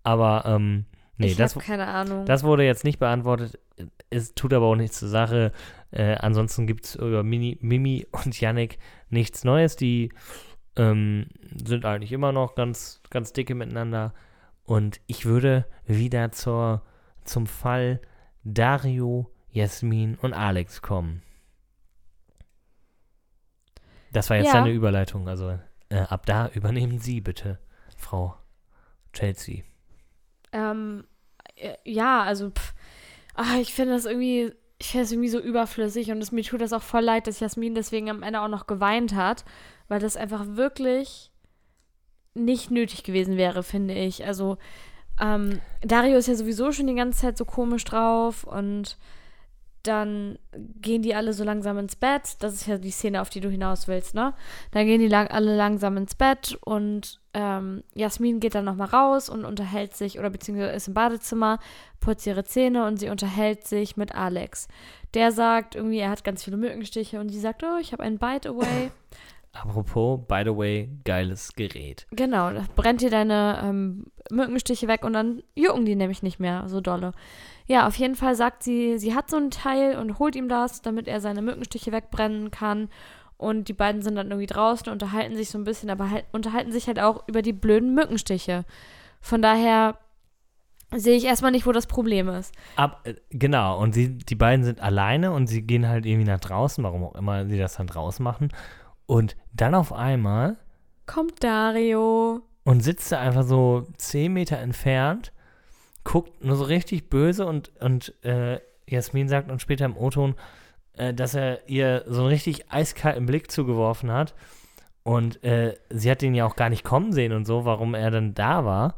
Aber, ähm, nee, ich das, keine Ahnung. das wurde jetzt nicht beantwortet. Es tut aber auch nichts zur Sache. Äh, ansonsten gibt es über Mini, Mimi und Yannick nichts Neues. Die ähm, sind eigentlich immer noch ganz, ganz dicke miteinander. Und ich würde wieder zur, zum Fall Dario, Jasmin und Alex kommen. Das war jetzt Ja. eine Überleitung. Also äh, ab da übernehmen Sie bitte, Frau Chelsea. ähm, äh, ja, also, pff, ah, ich finde das irgendwie, ich finde das irgendwie so überflüssig und es, mir tut das auch voll leid, dass Jasmin deswegen am Ende auch noch geweint hat, weil das einfach wirklich nicht nötig gewesen wäre, finde ich. Also, ähm, Dario ist ja sowieso schon die ganze Zeit so komisch drauf und dann gehen die alle so langsam ins Bett. Das ist ja die Szene, auf die du hinaus willst, ne? Dann gehen die lang alle langsam ins Bett und ähm, Jasmin geht dann nochmal raus und unterhält sich, oder beziehungsweise ist im Badezimmer, putzt ihre Zähne und sie unterhält sich mit Alex. Der sagt irgendwie, er hat ganz viele Mückenstiche und sie sagt, oh, ich habe einen Bite Away. Apropos, by the way, geiles Gerät. Genau, da brennt dir deine ähm, Mückenstiche weg und dann jucken die nämlich nicht mehr so dolle. Ja, auf jeden Fall sagt sie, sie hat so ein Teil und holt ihm das, damit er seine Mückenstiche wegbrennen kann. Und die beiden sind dann irgendwie draußen, unterhalten sich so ein bisschen, aber halt, unterhalten sich halt auch über die blöden Mückenstiche. Von daher sehe ich erstmal nicht, wo das Problem ist. Ab, äh, genau, und sie, die beiden sind alleine und sie gehen halt irgendwie nach draußen, warum auch immer sie das dann draußen machen. Und dann auf einmal Kommt Dario. und sitzt da einfach so 10 Meter entfernt, guckt nur so richtig böse und, und äh, Jasmin sagt uns später im O-Ton, äh, dass er ihr so einen richtig eiskalten Blick zugeworfen hat. Und äh, sie hat ihn ja auch gar nicht kommen sehen und so, warum er dann da war.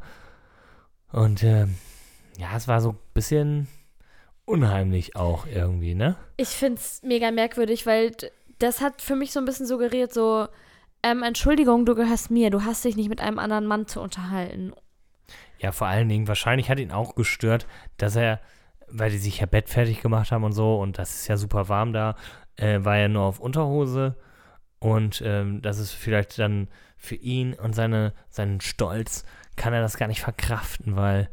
Und äh, ja, es war so ein bisschen unheimlich auch irgendwie, ne? Ich finde es mega merkwürdig, weil das hat für mich so ein bisschen suggeriert, so, ähm, Entschuldigung, du gehörst mir, du hast dich nicht mit einem anderen Mann zu unterhalten. Ja, vor allen Dingen, wahrscheinlich hat ihn auch gestört, dass er, weil die sich ja Bett fertig gemacht haben und so, und das ist ja super warm da, äh, war er nur auf Unterhose. Und ähm, das ist vielleicht dann für ihn und seine, seinen Stolz, kann er das gar nicht verkraften, weil,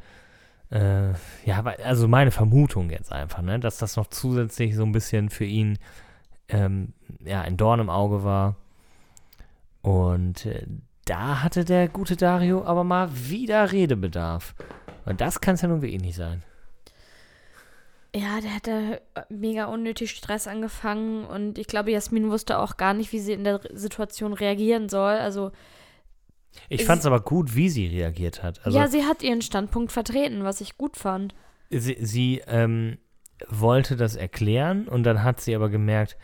äh, ja, also meine Vermutung jetzt einfach, ne, dass das noch zusätzlich so ein bisschen für ihn, ähm, ja, ein Dorn im Auge war. Und äh, da hatte der gute Dario aber mal wieder Redebedarf. Und das kann es ja nun wirklich nicht sein. Ja, der hatte äh, mega unnötig Stress angefangen und ich glaube, Jasmin wusste auch gar nicht, wie sie in der Situation reagieren soll. Also, Ich fand es aber gut, wie sie reagiert hat. Also ja, sie hat ihren Standpunkt vertreten, was ich gut fand. sie, sie ähm, wollte das erklären und dann hat sie aber gemerkt,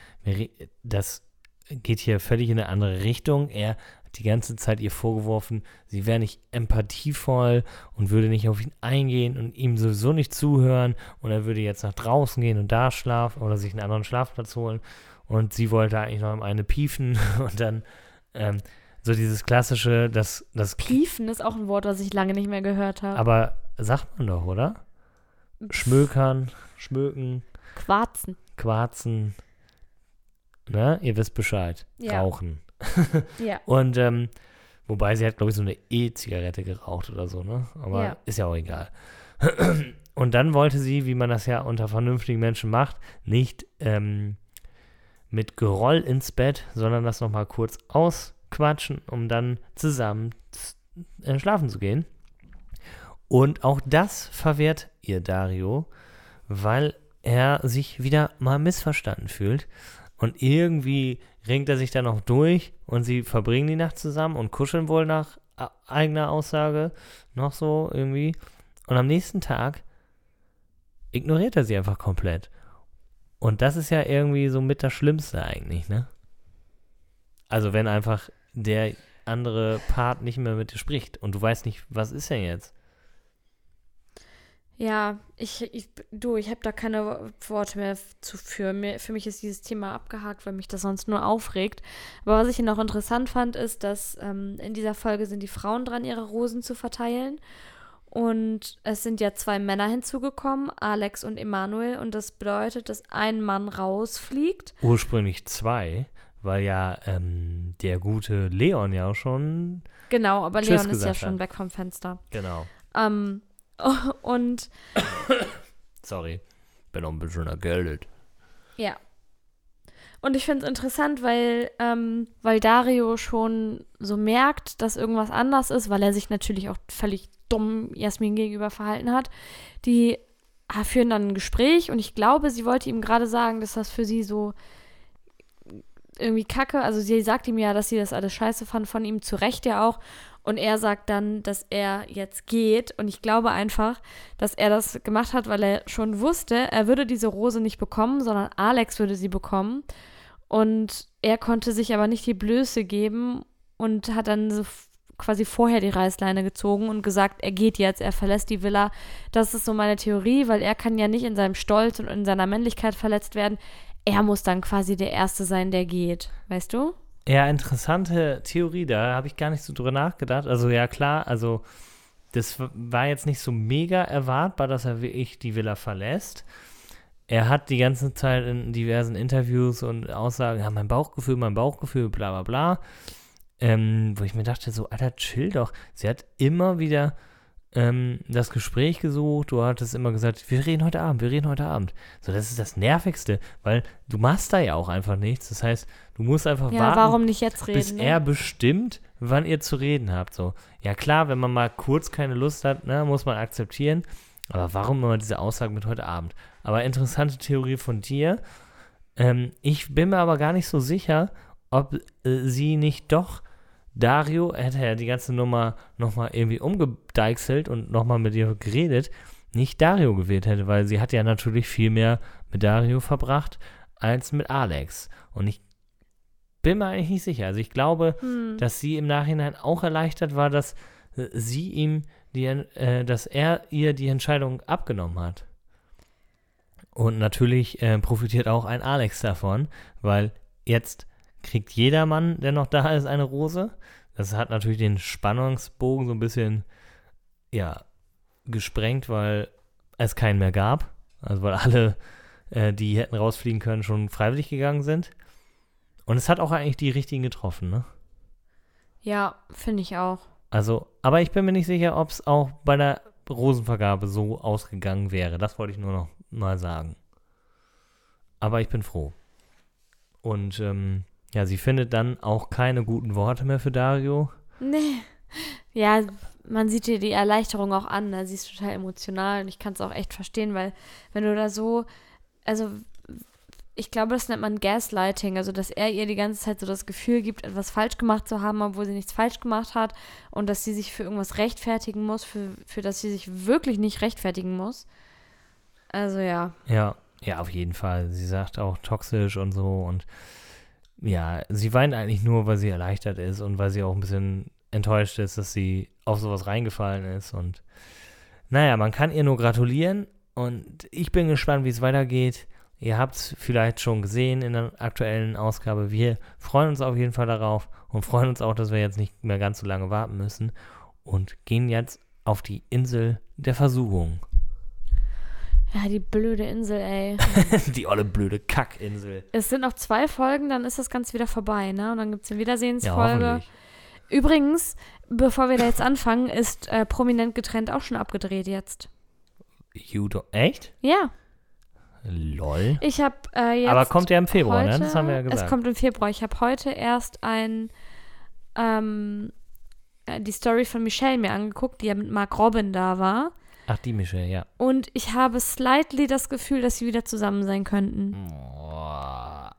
das geht hier völlig in eine andere Richtung. Er hat die ganze Zeit ihr vorgeworfen, sie wäre nicht empathievoll und würde nicht auf ihn eingehen und ihm sowieso nicht zuhören und er würde jetzt nach draußen gehen und da schlafen oder sich einen anderen Schlafplatz holen und sie wollte eigentlich noch eine piefen und dann ähm, so dieses klassische, das, das Piefen ist auch ein Wort, was ich lange nicht mehr gehört habe. aber sagt man doch, oder? Schmökern, schmöken, Quarzen. quarzen. Ne? Ihr wisst Bescheid. Ja. Rauchen. Ja. Und, ähm, wobei sie hat, glaube ich, so eine E-Zigarette geraucht oder so, ne? Aber Ja. ist ja auch egal. Und dann wollte sie, wie man das ja unter vernünftigen Menschen macht, nicht ähm, mit Geroll ins Bett, sondern das nochmal kurz ausquatschen, um dann zusammen äh, schlafen zu gehen. Und auch das verwehrt ihr Dario, weil er sich wieder mal missverstanden fühlt. Und irgendwie ringt er sich dann noch durch und sie verbringen die Nacht zusammen und kuscheln wohl nach a- eigener Aussage noch so irgendwie. Und am nächsten Tag ignoriert er sie einfach komplett. Und das ist ja irgendwie so mit das Schlimmste eigentlich, ne? Also wenn einfach der andere Part nicht mehr mit dir spricht und du weißt nicht, was ist denn jetzt? Ja, ich, ich du, ich habe da keine Worte mehr zu für. Mir, für mich ist dieses Thema abgehakt, weil mich das sonst nur aufregt. Aber was ich noch interessant fand, ist, dass ähm, in dieser Folge sind die Frauen dran, ihre Rosen zu verteilen. Und es sind ja zwei Männer hinzugekommen, Alex und Emanuel. Und das bedeutet, dass ein Mann rausfliegt. Ursprünglich zwei, weil ja ähm, der gute Leon ja auch schon, Genau, aber Leon ist ja gesagt schon hat. weg vom Fenster. genau, Ähm, und sorry, bin auch ein bisschen ergeldet. Ja. Und ich finde es interessant, weil, ähm, weil Dario schon so merkt, dass irgendwas anders ist, weil er sich natürlich auch völlig dumm Jasmin gegenüber verhalten hat. Die ah, führen dann ein Gespräch und ich glaube, sie wollte ihm gerade sagen, dass das für sie so irgendwie kacke, also sie sagt ihm ja, dass sie das alles scheiße fand von ihm, zu Recht ja auch. Und er sagt dann, dass er jetzt geht. Und ich glaube einfach, dass er das gemacht hat, weil er schon wusste, er würde diese Rose nicht bekommen, sondern Alex würde sie bekommen. Und er konnte sich aber nicht die Blöße geben und hat dann so quasi vorher die Reißleine gezogen und gesagt, er geht jetzt, er verlässt die Villa. Das ist so meine Theorie, weil er kann ja nicht in seinem Stolz und in seiner Männlichkeit verletzt werden. Er muss dann quasi der Erste sein, der geht. Weißt du? Ja, interessante Theorie, da habe ich gar nicht so drüber nachgedacht. Also ja, klar, also das war jetzt nicht so mega erwartbar, dass er wirklich die Villa verlässt. Er hat die ganze Zeit in diversen Interviews und Aussagen, ja, mein Bauchgefühl, mein Bauchgefühl, bla bla bla. Ähm, wo ich mir dachte, so, Alter, chill doch. Sie hat immer wieder ähm, das Gespräch gesucht, du hattest immer gesagt, wir reden heute Abend, wir reden heute Abend. So, das ist das Nervigste, weil du machst da ja auch einfach nichts. Das heißt, du musst einfach Ja, warten, warum nicht jetzt reden? bis ne? er bestimmt, wann ihr zu reden habt. So, ja klar, wenn man mal kurz keine Lust hat, ne, muss man akzeptieren. Aber warum immer diese Aussage mit heute Abend? Aber interessante Theorie von dir. Ähm, ich bin mir aber gar nicht so sicher, ob äh, sie nicht doch Dario, hätte er die ganze Nummer nochmal irgendwie umgedeichselt und nochmal mit ihr geredet, nicht Dario gewählt hätte, weil sie hat ja natürlich viel mehr mit Dario verbracht als mit Alex. Und ich bin mir eigentlich nicht sicher. Also ich glaube, Hm. dass sie im Nachhinein auch erleichtert war, dass äh, sie ihm die, äh, dass er ihr die Entscheidung abgenommen hat. Und natürlich äh, profitiert auch ein Alex davon, weil jetzt kriegt jeder Mann, der noch da ist, eine Rose. Das hat natürlich den Spannungsbogen so ein bisschen, ja, gesprengt, weil es keinen mehr gab. Also weil alle, äh, die hätten rausfliegen können, schon freiwillig gegangen sind. Und es hat auch eigentlich die richtigen getroffen, ne? Ja, finde ich auch. Also, aber ich bin mir nicht sicher, ob es auch bei der Rosenvergabe so ausgegangen wäre. Das wollte ich nur noch mal sagen. Aber ich bin froh. Und ähm, ja, sie findet dann auch keine guten Worte mehr für Dario. Nee. Ja, man sieht dir die Erleichterung auch an. Ne? Sie ist total emotional und ich kann es auch echt verstehen, weil wenn du da so, also ich glaube, das nennt man Gaslighting, also dass er ihr die ganze Zeit so das Gefühl gibt, etwas falsch gemacht zu haben, obwohl sie nichts falsch gemacht hat und dass sie sich für irgendwas rechtfertigen muss, für, für das sie sich wirklich nicht rechtfertigen muss. Also ja. Ja, ja, auf jeden Fall. Sie sagt auch toxisch und so und ja, sie weint eigentlich nur, weil sie erleichtert ist und weil sie auch ein bisschen enttäuscht ist, dass sie auf sowas reingefallen ist und naja, man kann ihr nur gratulieren und ich bin gespannt, wie es weitergeht. Ihr habt es vielleicht schon gesehen in der aktuellen Ausgabe. Wir freuen uns auf jeden Fall darauf und freuen uns auch, dass wir jetzt nicht mehr ganz so lange warten müssen und gehen jetzt auf die Insel der Versuchung. Ja, die blöde Insel, ey. die olle blöde Kackinsel. es sind noch zwei Folgen, dann ist das Ganze wieder vorbei, ne? Und dann gibt es eine Ja, Wiedersehensfolge. hoffentlich. Übrigens, bevor wir da jetzt anfangen, ist äh, Prominent getrennt auch schon abgedreht jetzt. You do echt? Ja, Lol. ich habe äh, jetzt. Aber kommt ja im Februar, heute, ne? Das haben wir ja gesagt. Es kommt im Februar. Ich habe heute erst ein ähm, äh, die Story von Michelle mir angeguckt, die ja mit Mark Robin da war. Ach, die Michelle, ja. Und ich habe slightly das Gefühl, dass sie wieder zusammen sein könnten. Boah.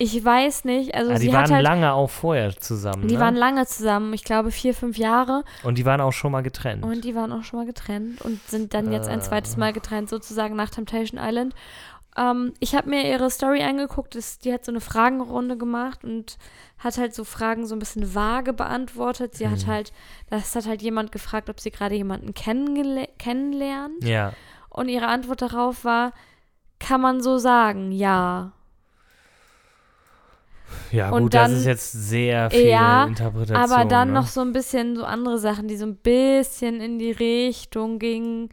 Ich weiß nicht. Also Ah, sie die waren halt. lange auch vorher zusammen. die ne? waren lange zusammen, ich glaube vier, fünf Jahre. Und die waren auch schon mal getrennt. Und die waren auch schon mal getrennt und sind dann jetzt ein zweites Äh. Mal getrennt, sozusagen nach Temptation Island. Ähm, ich habe mir ihre Story angeguckt, das, die hat so eine Fragenrunde gemacht und hat halt so Fragen so ein bisschen vage beantwortet. Sie hat Mhm. halt, das hat halt jemand gefragt, ob sie gerade jemanden kennenlernt. ja. Und ihre Antwort darauf war, kann man so sagen, ja. Ja, gut, dann- das ist jetzt sehr viel Ja, Interpretation. Aber dann ne? noch so ein bisschen so andere Sachen, die so ein bisschen in die Richtung gingen.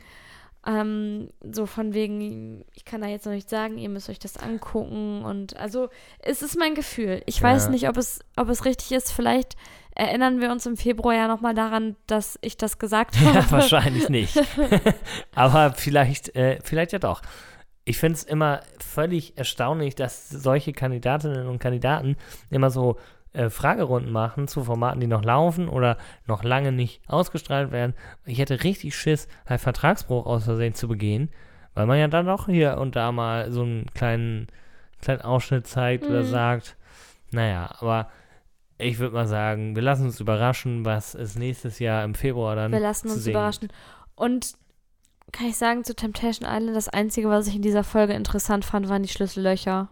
Ähm, so von wegen, ich kann da jetzt noch nicht sagen, ihr müsst euch das angucken. Und also, es ist mein Gefühl. Ich weiß Ja. nicht, ob es, ob es richtig ist. Vielleicht erinnern wir uns im Februar ja nochmal daran, dass ich das gesagt habe. Ja, wahrscheinlich nicht. Aber vielleicht, äh, vielleicht ja doch. Ich finde es immer völlig erstaunlich, dass solche Kandidatinnen und Kandidaten immer so äh, Fragerunden machen zu Formaten, die noch laufen oder noch lange nicht ausgestrahlt werden. Ich hätte richtig Schiss, halt Vertragsbruch aus Versehen zu begehen, weil man ja dann auch hier und da mal so einen kleinen, kleinen Ausschnitt zeigt oder Mhm. sagt, naja, aber ich würde mal sagen, wir lassen uns überraschen, was es nächstes Jahr im Februar dann Wir lassen uns sehen überraschen. Und kann ich sagen, zu Temptation Island, das Einzige, was ich in dieser Folge interessant fand, waren die Schlüssellöcher.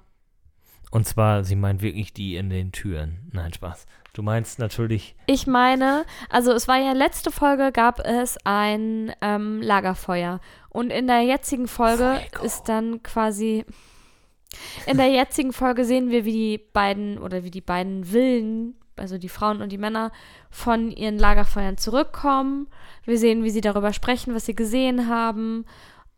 Und zwar, sie meint wirklich die in den Türen. Nein, Spaß. Du meinst natürlich, Ich meine, also es war ja letzte Folge gab es ein ähm, Lagerfeuer und in der jetzigen Folge Fuego. ist dann quasi In der jetzigen Folge sehen wir, wie die beiden oder wie die beiden Villen, also die Frauen und die Männer, von ihren Lagerfeuern zurückkommen. Wir sehen, wie sie darüber sprechen, was sie gesehen haben.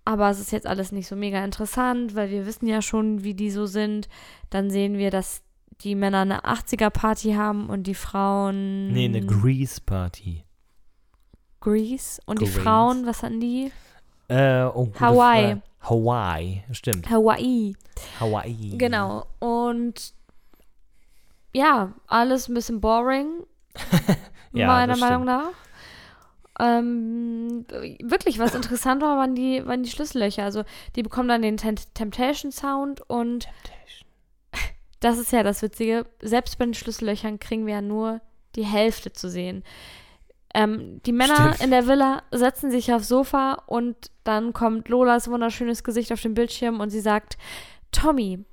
Aber es ist jetzt alles nicht so mega interessant, weil wir wissen ja schon, wie die so sind. Dann sehen wir, dass die Männer eine 80er-Party haben und die Frauen. Nee, eine Grease-Party. Grease. Und die Grease. Frauen, was hatten die? Äh, oh, Hawaii. Frage. Hawaii, stimmt. Hawaii. Hawaii. Genau. Und ja, alles ein bisschen boring, Ja, meiner das Meinung stimmt. nach. Ähm, wirklich, was interessant war, waren die, waren die Schlüssellöcher. Also die bekommen dann den Tem- Temptation Sound und das ist ja das Witzige. Selbst bei den Schlüssellöchern kriegen wir ja nur die Hälfte zu sehen. Ähm, die Männer Stimmt. in der Villa setzen sich aufs Sofa und dann kommt Lolas wunderschönes Gesicht auf dem Bildschirm und sie sagt, Tommy,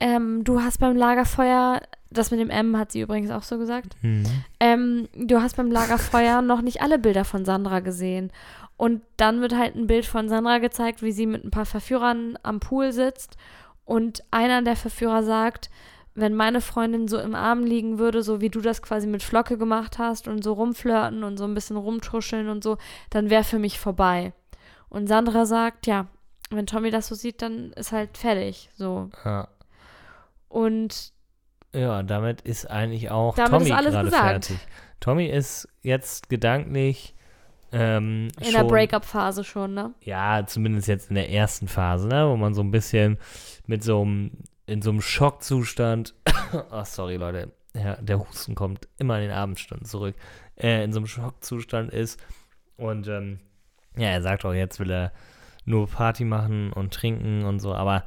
ähm, du hast beim Lagerfeuer, das mit dem M hat sie übrigens auch so gesagt, Mhm. ähm, du hast beim Lagerfeuer noch nicht alle Bilder von Sandra gesehen. Und dann wird halt ein Bild von Sandra gezeigt, wie sie mit ein paar Verführern am Pool sitzt. Und einer der Verführer sagt, wenn meine Freundin so im Arm liegen würde, so wie du das quasi mit Flocke gemacht hast und so rumflirten und so ein bisschen rumtuscheln und so, dann wäre für mich vorbei. Und Sandra sagt, ja, wenn Tommy das so sieht, dann ist halt fertig. So. Ja. Und ja, damit ist eigentlich auch Tommy gerade fertig. Tommy ist jetzt gedanklich ähm, in schon, der Breakup-Phase schon, ne? Ja, zumindest jetzt in der ersten Phase, ne, wo man so ein bisschen mit so einem, in so einem Schockzustand, ach sorry Leute, ja, der Husten kommt immer in den Abendstunden zurück, äh, in so einem Schockzustand ist und ähm, ja, er sagt auch, jetzt will er nur Party machen und trinken und so, aber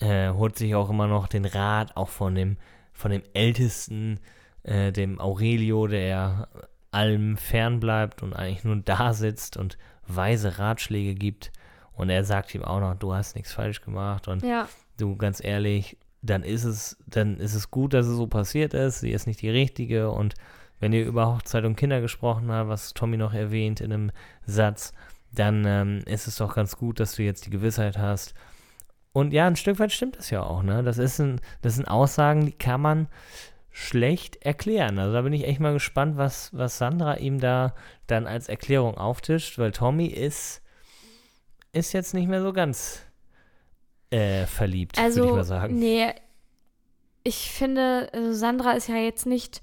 äh, holt sich auch immer noch den Rat auch von dem, von dem Ältesten, äh, dem Aurelio, der allem fernbleibt und eigentlich nur da sitzt und weise Ratschläge gibt. Und er sagt ihm auch noch, du hast nichts falsch gemacht und Ja. du, ganz ehrlich, dann ist es, dann ist es gut, dass es so passiert ist. Sie ist nicht die richtige. Und wenn ihr über Hochzeit und Kinder gesprochen habt, was Tommy noch erwähnt in einem Satz, dann ähm, ist es doch ganz gut, dass du jetzt die Gewissheit hast. Und ja, ein Stück weit stimmt das ja auch, ne? Das ist ein, das sind Aussagen, die kann man schlecht erklären. Also da bin ich echt mal gespannt, was, was Sandra ihm da dann als Erklärung auftischt, weil Tommy ist, ist jetzt nicht mehr so ganz äh, verliebt, würde ich Also, mal sagen. nee, ich finde, also Sandra ist ja jetzt nicht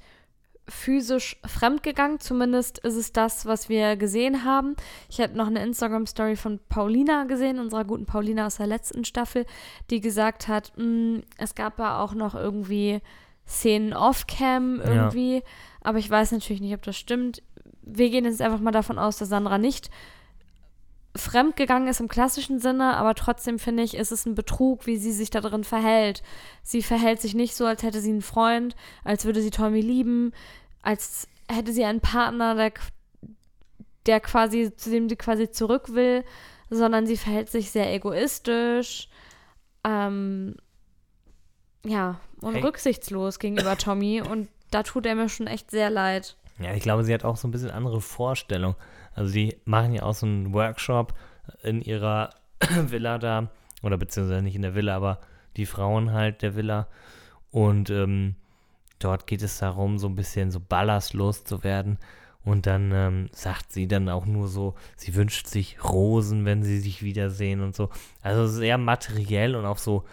physisch fremdgegangen, zumindest ist es das, was wir gesehen haben. Ich habe noch eine Instagram-Story von Paulina gesehen, unserer guten Paulina aus der letzten Staffel, die gesagt hat, "Mm, es gab ja auch noch irgendwie Szenen off-cam irgendwie, aber ich weiß natürlich nicht, ob das stimmt. Wir gehen jetzt einfach mal davon aus, dass Sandra nicht fremdgegangen ist im klassischen Sinne, aber trotzdem finde ich, ist es ein Betrug, wie sie sich da drin verhält. Sie verhält sich nicht so, als hätte sie einen Freund, als würde sie Tommy lieben, als hätte sie einen Partner, der, der quasi, zu dem sie quasi zurück will, sondern sie verhält sich sehr egoistisch, ähm, ja, und Hey. rücksichtslos gegenüber Tommy und da tut er mir schon echt sehr leid. Ja, ich glaube, sie hat auch so ein bisschen andere Vorstellungen. Also die machen ja auch so einen Workshop in ihrer Villa da, oder beziehungsweise nicht in der Villa, aber die Frauen halt der Villa. Und ähm, dort geht es darum, so ein bisschen so ballastlos zu werden. Und dann ähm, sagt sie dann auch nur so, sie wünscht sich Rosen, wenn sie sich wiedersehen und so. Also sehr materiell und auch so,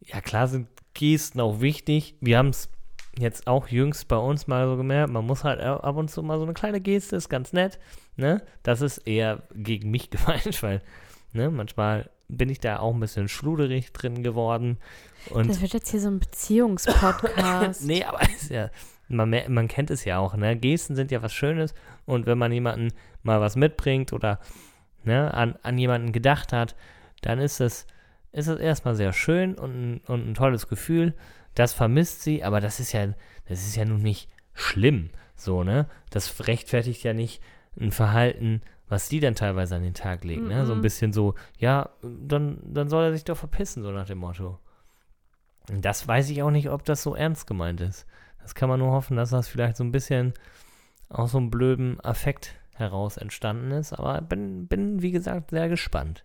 ja klar sind Gesten auch wichtig. Wir haben es jetzt auch jüngst bei uns mal so gemerkt, man muss halt ab und zu mal so eine kleine Geste, ist ganz nett. Ne? Das ist eher gegen mich gemeint, weil ne, manchmal bin ich da auch ein bisschen schluderig drin geworden. Und Das wird jetzt hier so ein Beziehungspodcast. nee, aber ist ja, man, man kennt es ja auch, ne? Gesten sind ja was Schönes und wenn man jemanden mal was mitbringt oder ne, an, an jemanden gedacht hat, dann ist es, ist es erstmal sehr schön und, ein- und ein tolles Gefühl. Das vermisst sie, aber das ist ja, das ist ja nun nicht schlimm, so, ne? Das rechtfertigt ja nicht ein Verhalten, was die dann teilweise an den Tag legen, ne? So ein bisschen so, ja, dann, dann soll er sich doch verpissen, so nach dem Motto. Und Das weiß ich auch nicht, ob das so ernst gemeint ist. Das kann man nur hoffen, dass das vielleicht so ein bisschen aus so einem blöden Affekt heraus entstanden ist. Aber bin, bin wie gesagt, sehr gespannt.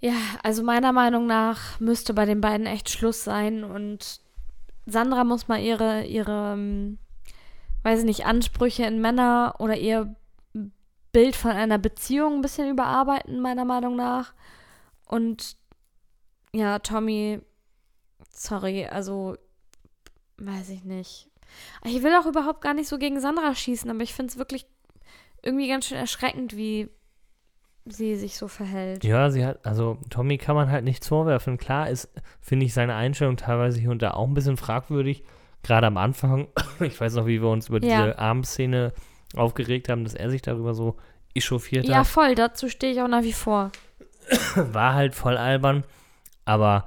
Ja, also meiner Meinung nach müsste bei den beiden echt Schluss sein und Sandra muss mal ihre, ihre, ähm, weiß ich nicht, Ansprüche in Männer oder ihr Bild von einer Beziehung ein bisschen überarbeiten, meiner Meinung nach. Und ja, Tommy, sorry, also weiß ich nicht. Ich will auch überhaupt gar nicht so gegen Sandra schießen, aber ich finde es wirklich irgendwie ganz schön erschreckend, wie sie sich so verhält. Ja, sie hat, also Tommy kann man halt nichts vorwerfen. Klar ist, finde ich, seine Einstellung teilweise hier und da auch ein bisschen fragwürdig. Gerade am Anfang, ich weiß noch, wie wir uns über Ja. diese Abendszene aufgeregt haben, dass er sich darüber so echauffiert Ja, hat. voll, dazu stehe ich auch nach wie vor. War halt voll albern, aber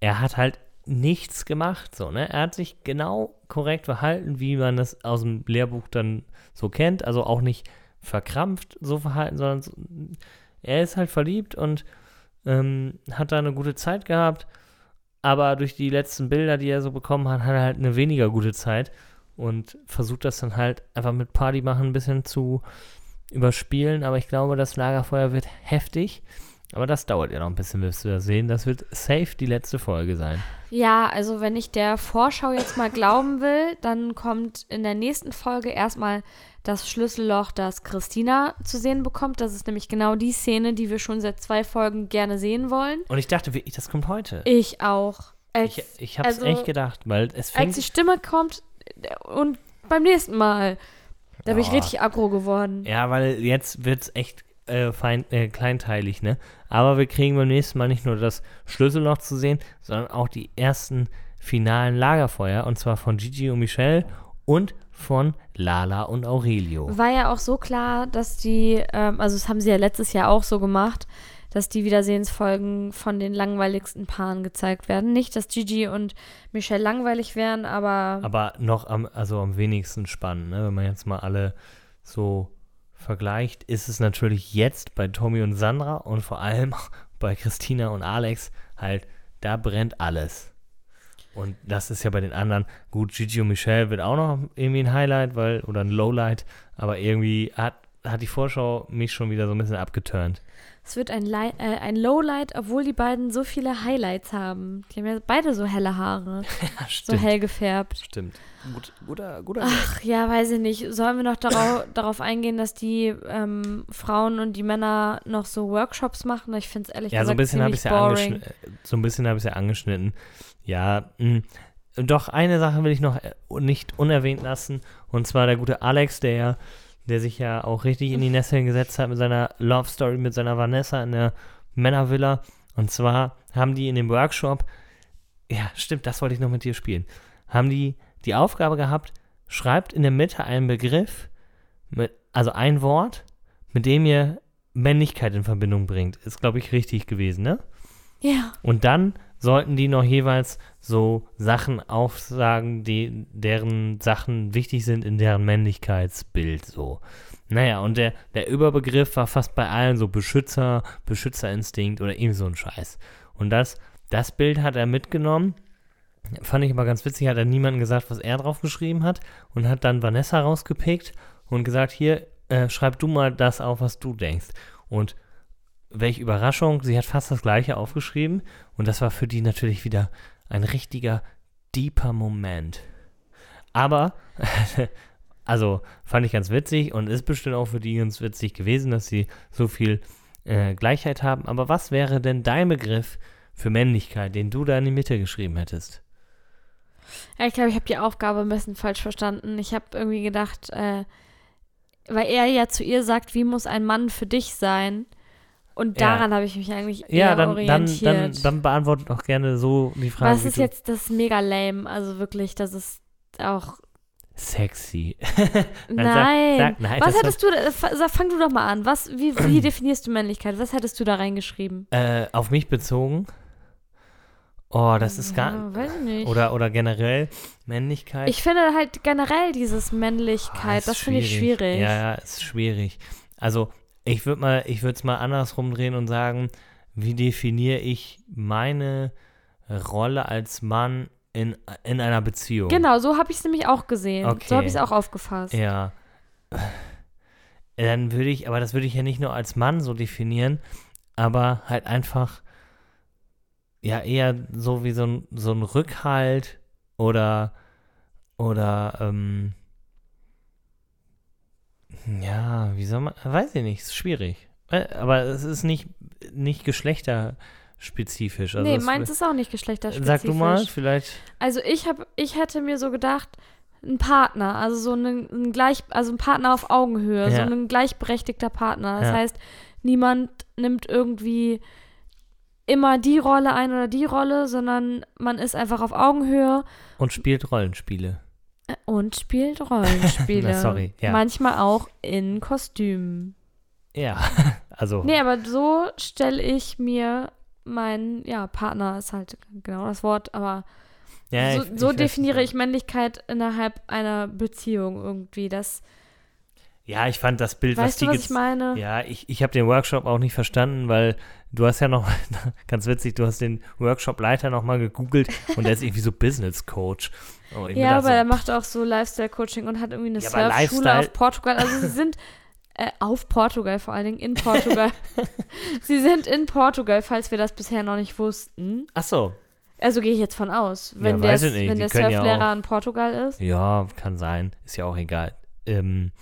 er hat halt nichts gemacht, so, ne? Er hat sich genau korrekt verhalten, wie man das aus dem Lehrbuch dann so kennt, also auch nicht verkrampft so verhalten, sondern so, er ist halt verliebt und ähm, hat da eine gute Zeit gehabt, aber durch die letzten Bilder, die er so bekommen hat, hat er halt eine weniger gute Zeit und versucht das dann halt einfach mit Party machen ein bisschen zu überspielen, aber ich glaube, das Lagerfeuer wird heftig. Aber das dauert ja noch ein bisschen, bis wir das sehen. Das wird safe die letzte Folge sein. Ja, also wenn ich der Vorschau jetzt mal glauben will, dann kommt in der nächsten Folge erstmal das Schlüsselloch, das Christina zu sehen bekommt. Das ist nämlich genau die Szene, die wir schon seit zwei Folgen gerne sehen wollen. Und ich dachte wirklich, das kommt heute. Ich auch. Als, Ich, ich hab's also, echt gedacht, weil es als fängt. die Stimme kommt äh, und beim nächsten Mal, da bin ich richtig aggro geworden. Ja, weil jetzt wird's echt äh, fein, äh, kleinteilig, ne? Aber wir kriegen beim nächsten Mal nicht nur das Schlüsselloch zu sehen, sondern auch die ersten finalen Lagerfeuer. Und zwar von Gigi und Michelle und von Lala und Aurelio. War ja auch so klar, dass die, ähm, also das haben sie ja letztes Jahr auch so gemacht, dass die Wiedersehensfolgen von den langweiligsten Paaren gezeigt werden. Nicht, dass Gigi und Michelle langweilig wären, aber, Aber noch am, also am wenigsten spannend, ne? Wenn man jetzt mal alle so vergleicht, ist es natürlich jetzt bei Tommy und Sandra und vor allem bei Christina und Alex halt, da brennt alles. Und das ist ja bei den anderen, gut, Gigi und Michelle wird auch noch irgendwie ein Highlight, weil, oder ein Lowlight, aber irgendwie hat, hat die Vorschau mich schon wieder so ein bisschen abgeturnt. es wird ein, Li äh, ein Lowlight, obwohl die beiden so viele Highlights haben. Die haben ja beide so helle Haare, Ja, so hell gefärbt. Stimmt. Gut, guter, guter Ach ja, weiß ich nicht. Sollen wir noch darau darauf eingehen, dass die ähm, Frauen und die Männer noch so Workshops machen? Ich finde es ehrlich Ja, so ein gesagt bisschen habe ich ja boring. angeschnitten. So ein bisschen habe ich ja angeschnitten. Ja, mh. doch eine Sache will ich noch äh, nicht unerwähnt lassen. Und zwar der gute Alex, der ja, der sich ja auch richtig in die Nesseln gesetzt hat mit seiner Love Story mit seiner Vanessa in der Männervilla. Und zwar haben die in dem Workshop, ja, stimmt, das wollte ich noch mit dir spielen, haben die die Aufgabe gehabt, schreibt in der Mitte einen Begriff, mit, also ein Wort, mit dem ihr Männlichkeit in Verbindung bringt. Ist, glaube ich, richtig gewesen, ne? Ja. Und dann sollten die noch jeweils so Sachen aufsagen, die, deren Sachen wichtig sind in deren Männlichkeitsbild so. Naja, und der, der Überbegriff war fast bei allen so Beschützer, Beschützerinstinkt oder irgendwie so ein Scheiß. Und das, das Bild hat er mitgenommen. Fand ich aber ganz witzig, hat er niemandem gesagt, was er drauf geschrieben hat und hat dann Vanessa rausgepickt und gesagt, hier, äh, schreib du mal das auf, was du denkst. Und welche Überraschung, sie hat fast das gleiche aufgeschrieben und das war für die natürlich wieder ein richtiger, deeper Moment. Aber, also fand ich ganz witzig und ist bestimmt auch für die ganz witzig gewesen, dass sie so viel äh, Gleichheit haben. Aber was wäre denn dein Begriff für Männlichkeit, den du da in die Mitte geschrieben hättest? Ja, ich glaube, ich habe die Aufgabe ein bisschen falsch verstanden. Ich habe irgendwie gedacht, äh, weil er ja zu ihr sagt, wie muss ein Mann für dich sein? Und Ja. daran habe ich mich eigentlich Ja, eher dann, dann, orientiert. dann, dann beantwortet doch gerne so die Frage. Was ist jetzt das mega lame? Also wirklich, das ist auch. Sexy. Nein. sag- nein, Was hättest du, äh, sag, fang du doch mal an. Was, wie, wie definierst du Männlichkeit? Was hättest du da reingeschrieben? Äh, auf mich bezogen. Oh, das ist gar. Ja, weiß ich nicht. Oder, oder generell Männlichkeit. Ich finde halt generell dieses Männlichkeit, ist das finde ich schwierig. Ja, ja, ist schwierig. Also, ich würde mal, ich würde es mal andersrum drehen und sagen, wie definiere ich meine Rolle als Mann in, in einer Beziehung? Genau, so habe ich es nämlich auch gesehen. Okay. So habe ich es auch aufgefasst. Ja. Dann würde ich, aber das würde ich ja nicht nur als Mann so definieren, aber halt einfach ja eher so wie so ein, so ein Rückhalt oder, oder, ähm, ja, wie soll man, weiß ich nicht, ist schwierig. Äh, Aber es ist nicht, nicht geschlechterspezifisch. Also nee, es- meins ist auch nicht geschlechterspezifisch. Sag du mal, vielleicht. Also ich habe, ich hätte mir so gedacht, ein Partner, also so ein, ein gleich, also ein Partner auf Augenhöhe, so Ja. ein gleichberechtigter Partner. Das Ja. heißt, niemand nimmt irgendwie immer die Rolle ein oder die Rolle, sondern man ist einfach auf Augenhöhe Und spielt Rollenspiele. Und spielt Rollenspiele. Sorry, ja. Manchmal auch in Kostümen. Ja, also. Nee, aber so stelle ich mir meinen, ja, Partner ist halt genau das Wort, aber ja, so, ich- ich so definiere was ich Männlichkeit innerhalb einer Beziehung irgendwie. Das, Ja, ich fand das Bild, was weißt die du, was ich meine? Ja, ich, ich habe den Workshop auch nicht verstanden, weil du hast ja noch, ganz witzig, du hast den Workshop-Leiter nochmal gegoogelt und der ist irgendwie so Business Coach. Oh, Ja, aber so, er macht auch so Lifestyle-Coaching und hat irgendwie eine Ja, Surfschule auf Portugal. Also sie sind äh, auf Portugal vor allen Dingen, in Portugal. sie sind in Portugal, falls wir das bisher noch nicht wussten. Ach so, Also gehe ich jetzt von aus, wenn weiß der, wenn der ja Surflehrer auch- in Portugal ist. ja, kann sein, ist ja auch egal. Ähm,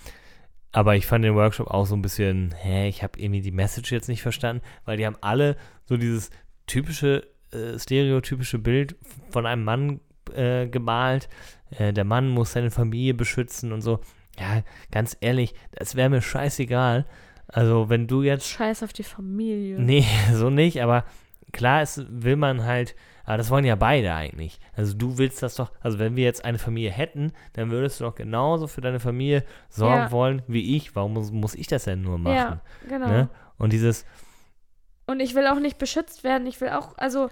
aber ich fand den Workshop auch so ein bisschen, hä, ich habe irgendwie die Message jetzt nicht verstanden, weil die haben alle so dieses typische, äh, stereotypische Bild von einem Mann äh, gemalt. Äh, der Mann muss seine Familie beschützen und so. Ja, ganz ehrlich, das wäre mir scheißegal. Also, wenn du jetzt Scheiß auf die Familie. Nee, so nicht, aber klar ist, will man halt, aber das wollen ja beide eigentlich. Also du willst das doch, also wenn wir jetzt eine Familie hätten, dann würdest du doch genauso für deine Familie sorgen Ja. wollen wie ich. Warum muss, muss ich das denn nur machen? Ja, genau. Ne? Und dieses, Und ich will auch nicht beschützt werden. Ich will auch, also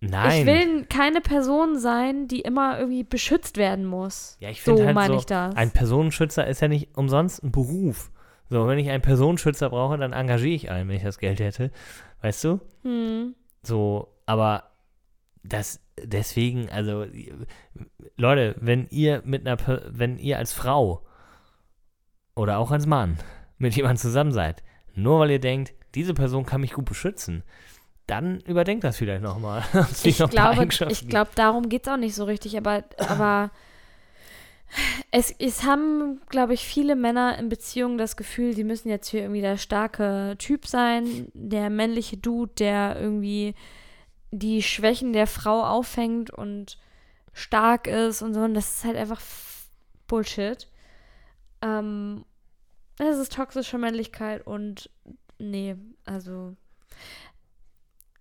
nein. ich will keine Person sein, die immer irgendwie beschützt werden muss. ja, ich so finde halt meine so, ich das. ein Personenschützer ist ja nicht umsonst ein Beruf. So, wenn ich einen Personenschützer brauche, dann engagiere ich einen, wenn ich das Geld hätte. Weißt du? Hm. So, aber das deswegen, also Leute, wenn ihr mit einer, wenn ihr als Frau oder auch als Mann mit jemandem zusammen seid, nur weil ihr denkt, diese Person kann mich gut beschützen, dann überdenkt das vielleicht nochmal. Ich glaube, ich glaube, darum geht es auch nicht so richtig, aber, aber es, es haben, glaube ich, viele Männer in Beziehungen das Gefühl, sie müssen jetzt hier irgendwie der starke Typ sein, der männliche Dude, der irgendwie die Schwächen der Frau auffängt und stark ist und so. Und das ist halt einfach Bullshit. Ähm, das ist toxische Männlichkeit und nee, also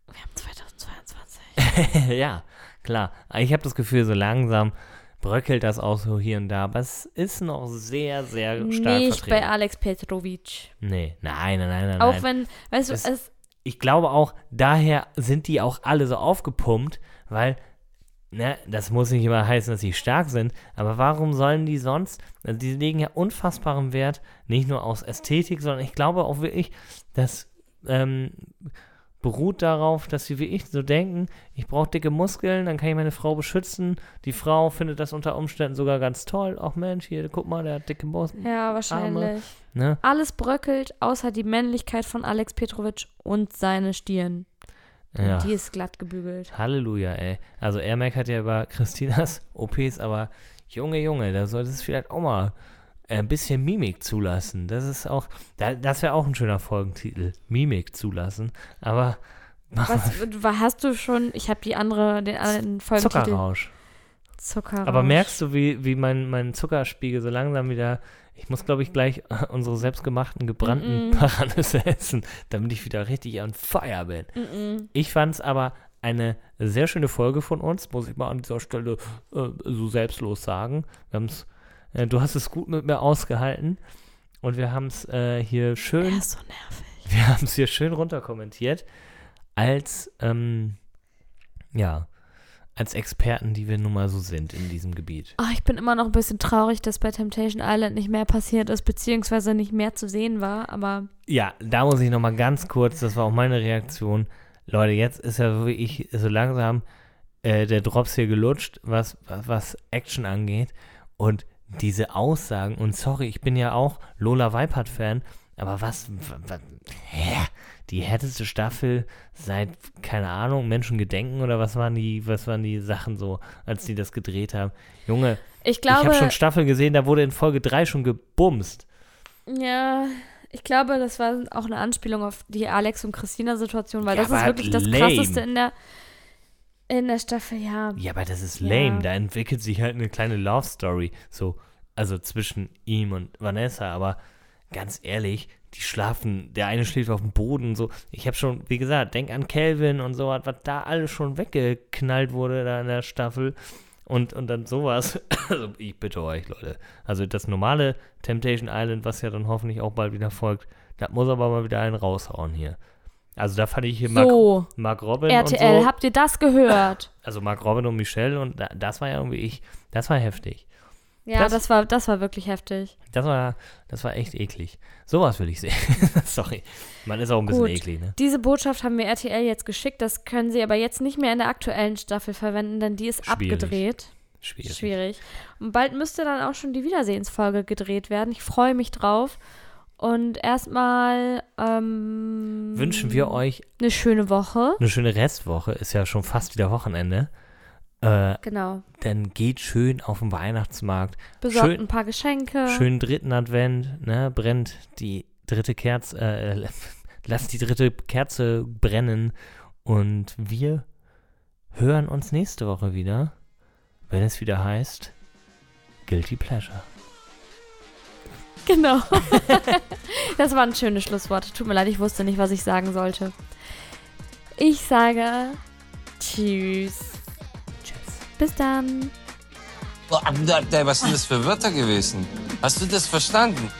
wir haben 2022. ja, klar. Ich habe das Gefühl, so langsam bröckelt das auch so hier und da, aber es ist noch sehr, sehr stark Nicht bei vertreten. Alex Petrovic. Nee, nein, nein, nein, nein. Auch nein. wenn, weißt du, Das- es, ich glaube auch, daher sind die auch alle so aufgepumpt, weil, ne, das muss nicht immer heißen, dass sie stark sind, aber warum sollen die sonst, also die legen ja unfassbaren Wert, nicht nur aus Ästhetik, sondern ich glaube auch wirklich, das ähm, beruht darauf, dass sie wie ich so denken, ich brauche dicke Muskeln, dann kann ich meine Frau beschützen, die Frau findet das unter Umständen sogar ganz toll, ach Mensch, hier, guck mal, der hat dicke Muskeln, ja, wahrscheinlich. ne, Alles bröckelt, außer die Männlichkeit von Alex Petrovic und seine Stirn. ja. Die ist glatt gebügelt. Halleluja, ey. Also er meckert ja über Christinas OPs, aber Junge, Junge, da sollte es vielleicht auch mal ein bisschen Mimik zulassen. Das ist auch, da, das wäre auch ein schöner Folgentitel. Mimik zulassen. Aber Was, wa- hast du schon, ich habe die andere, den anderen Folgentitel. Zuckerrausch. Zuckerrausch. Aber merkst du, wie, wie mein, mein Zuckerspiegel so langsam wieder. Ich muss, glaube ich, gleich unsere selbstgemachten gebrannten Mm-mm. Paranüsse essen, damit ich wieder richtig on fire bin. Mm-mm. Ich fand es aber eine sehr schöne Folge von uns, muss ich mal an dieser Stelle äh, so selbstlos sagen. Wir haben's, äh, du hast es gut mit mir ausgehalten und wir haben es äh, hier Er schön, ist so nervig. wir haben es hier schön runterkommentiert als, ähm, ja, als Experten, die wir nun mal so sind in diesem Gebiet. Oh, ich bin immer noch ein bisschen traurig, dass bei Temptation Island nicht mehr passiert ist, beziehungsweise nicht mehr zu sehen war, aber Ja, da muss ich noch mal ganz kurz, das war auch meine Reaktion. Leute, jetzt ist ja wirklich so langsam äh, der Drops hier gelutscht, was, was, was Action angeht. Und diese Aussagen, und sorry, ich bin ja auch Lola Weipert-Fan, aber was, was, hä? die härteste Staffel seit, keine Ahnung, Menschen gedenken oder was waren die, was waren die Sachen so, als die das gedreht haben? Junge, Ich ich glaube, habe schon Staffel gesehen, da wurde in Folge 3 schon gebumst. ja, ich glaube, das war auch eine Anspielung auf die Alex und Christina Situation, weil Ja, das ist wirklich das lame. krasseste in der in der Staffel, ja. Ja, aber das ist Ja. lame. Da entwickelt sich halt eine kleine Love Story. So, also zwischen ihm und Vanessa. Aber ganz ehrlich, die schlafen, der eine schläft auf dem Boden. So, ich habe schon, wie gesagt, denk an Calvin und so, was da alles schon weggeknallt wurde da in der Staffel. Und, und dann sowas. Also, ich bitte euch, Leute. Also, das normale Temptation Island, was ja dann hoffentlich auch bald wieder folgt, das muss aber mal wieder einen raushauen hier. Also, da fand ich hier Mark, So, Mark Robin RTL, und so. habt ihr das gehört? Also Mark Robin und Michelle und da, das war ja irgendwie ich, das war heftig. Ja, Das- das, war das war wirklich heftig. Das war, das war echt eklig. Sowas will ich sehen. Sorry. Man ist auch ein bisschen Gut. eklig, ne? Diese Botschaft haben wir RTL jetzt geschickt, das können sie aber jetzt nicht mehr in der aktuellen Staffel verwenden, denn die ist Schwierig. abgedreht. Schwierig. Schwierig. Und bald müsste dann auch schon die Wiedersehensfolge gedreht werden. Ich freue mich drauf. Und erstmal ähm, Wünschen wir euch eine schöne Woche. eine schöne Restwoche. Ist ja schon fast wieder Wochenende. Äh, Genau. dann geht schön auf den Weihnachtsmarkt. Besorgt Schön- ein paar Geschenke. Schönen dritten Advent, ne? Brennt die dritte Kerze, äh, lasst die dritte Kerze brennen. Und wir hören uns nächste Woche wieder, wenn es wieder heißt Guilty Pleasure. Genau. das waren schöne Schlussworte. Tut mir leid, ich wusste nicht, was ich sagen sollte. Ich sage Tschüss. Tschüss. Bis dann. Was sind das für Wörter gewesen? Hast du das verstanden?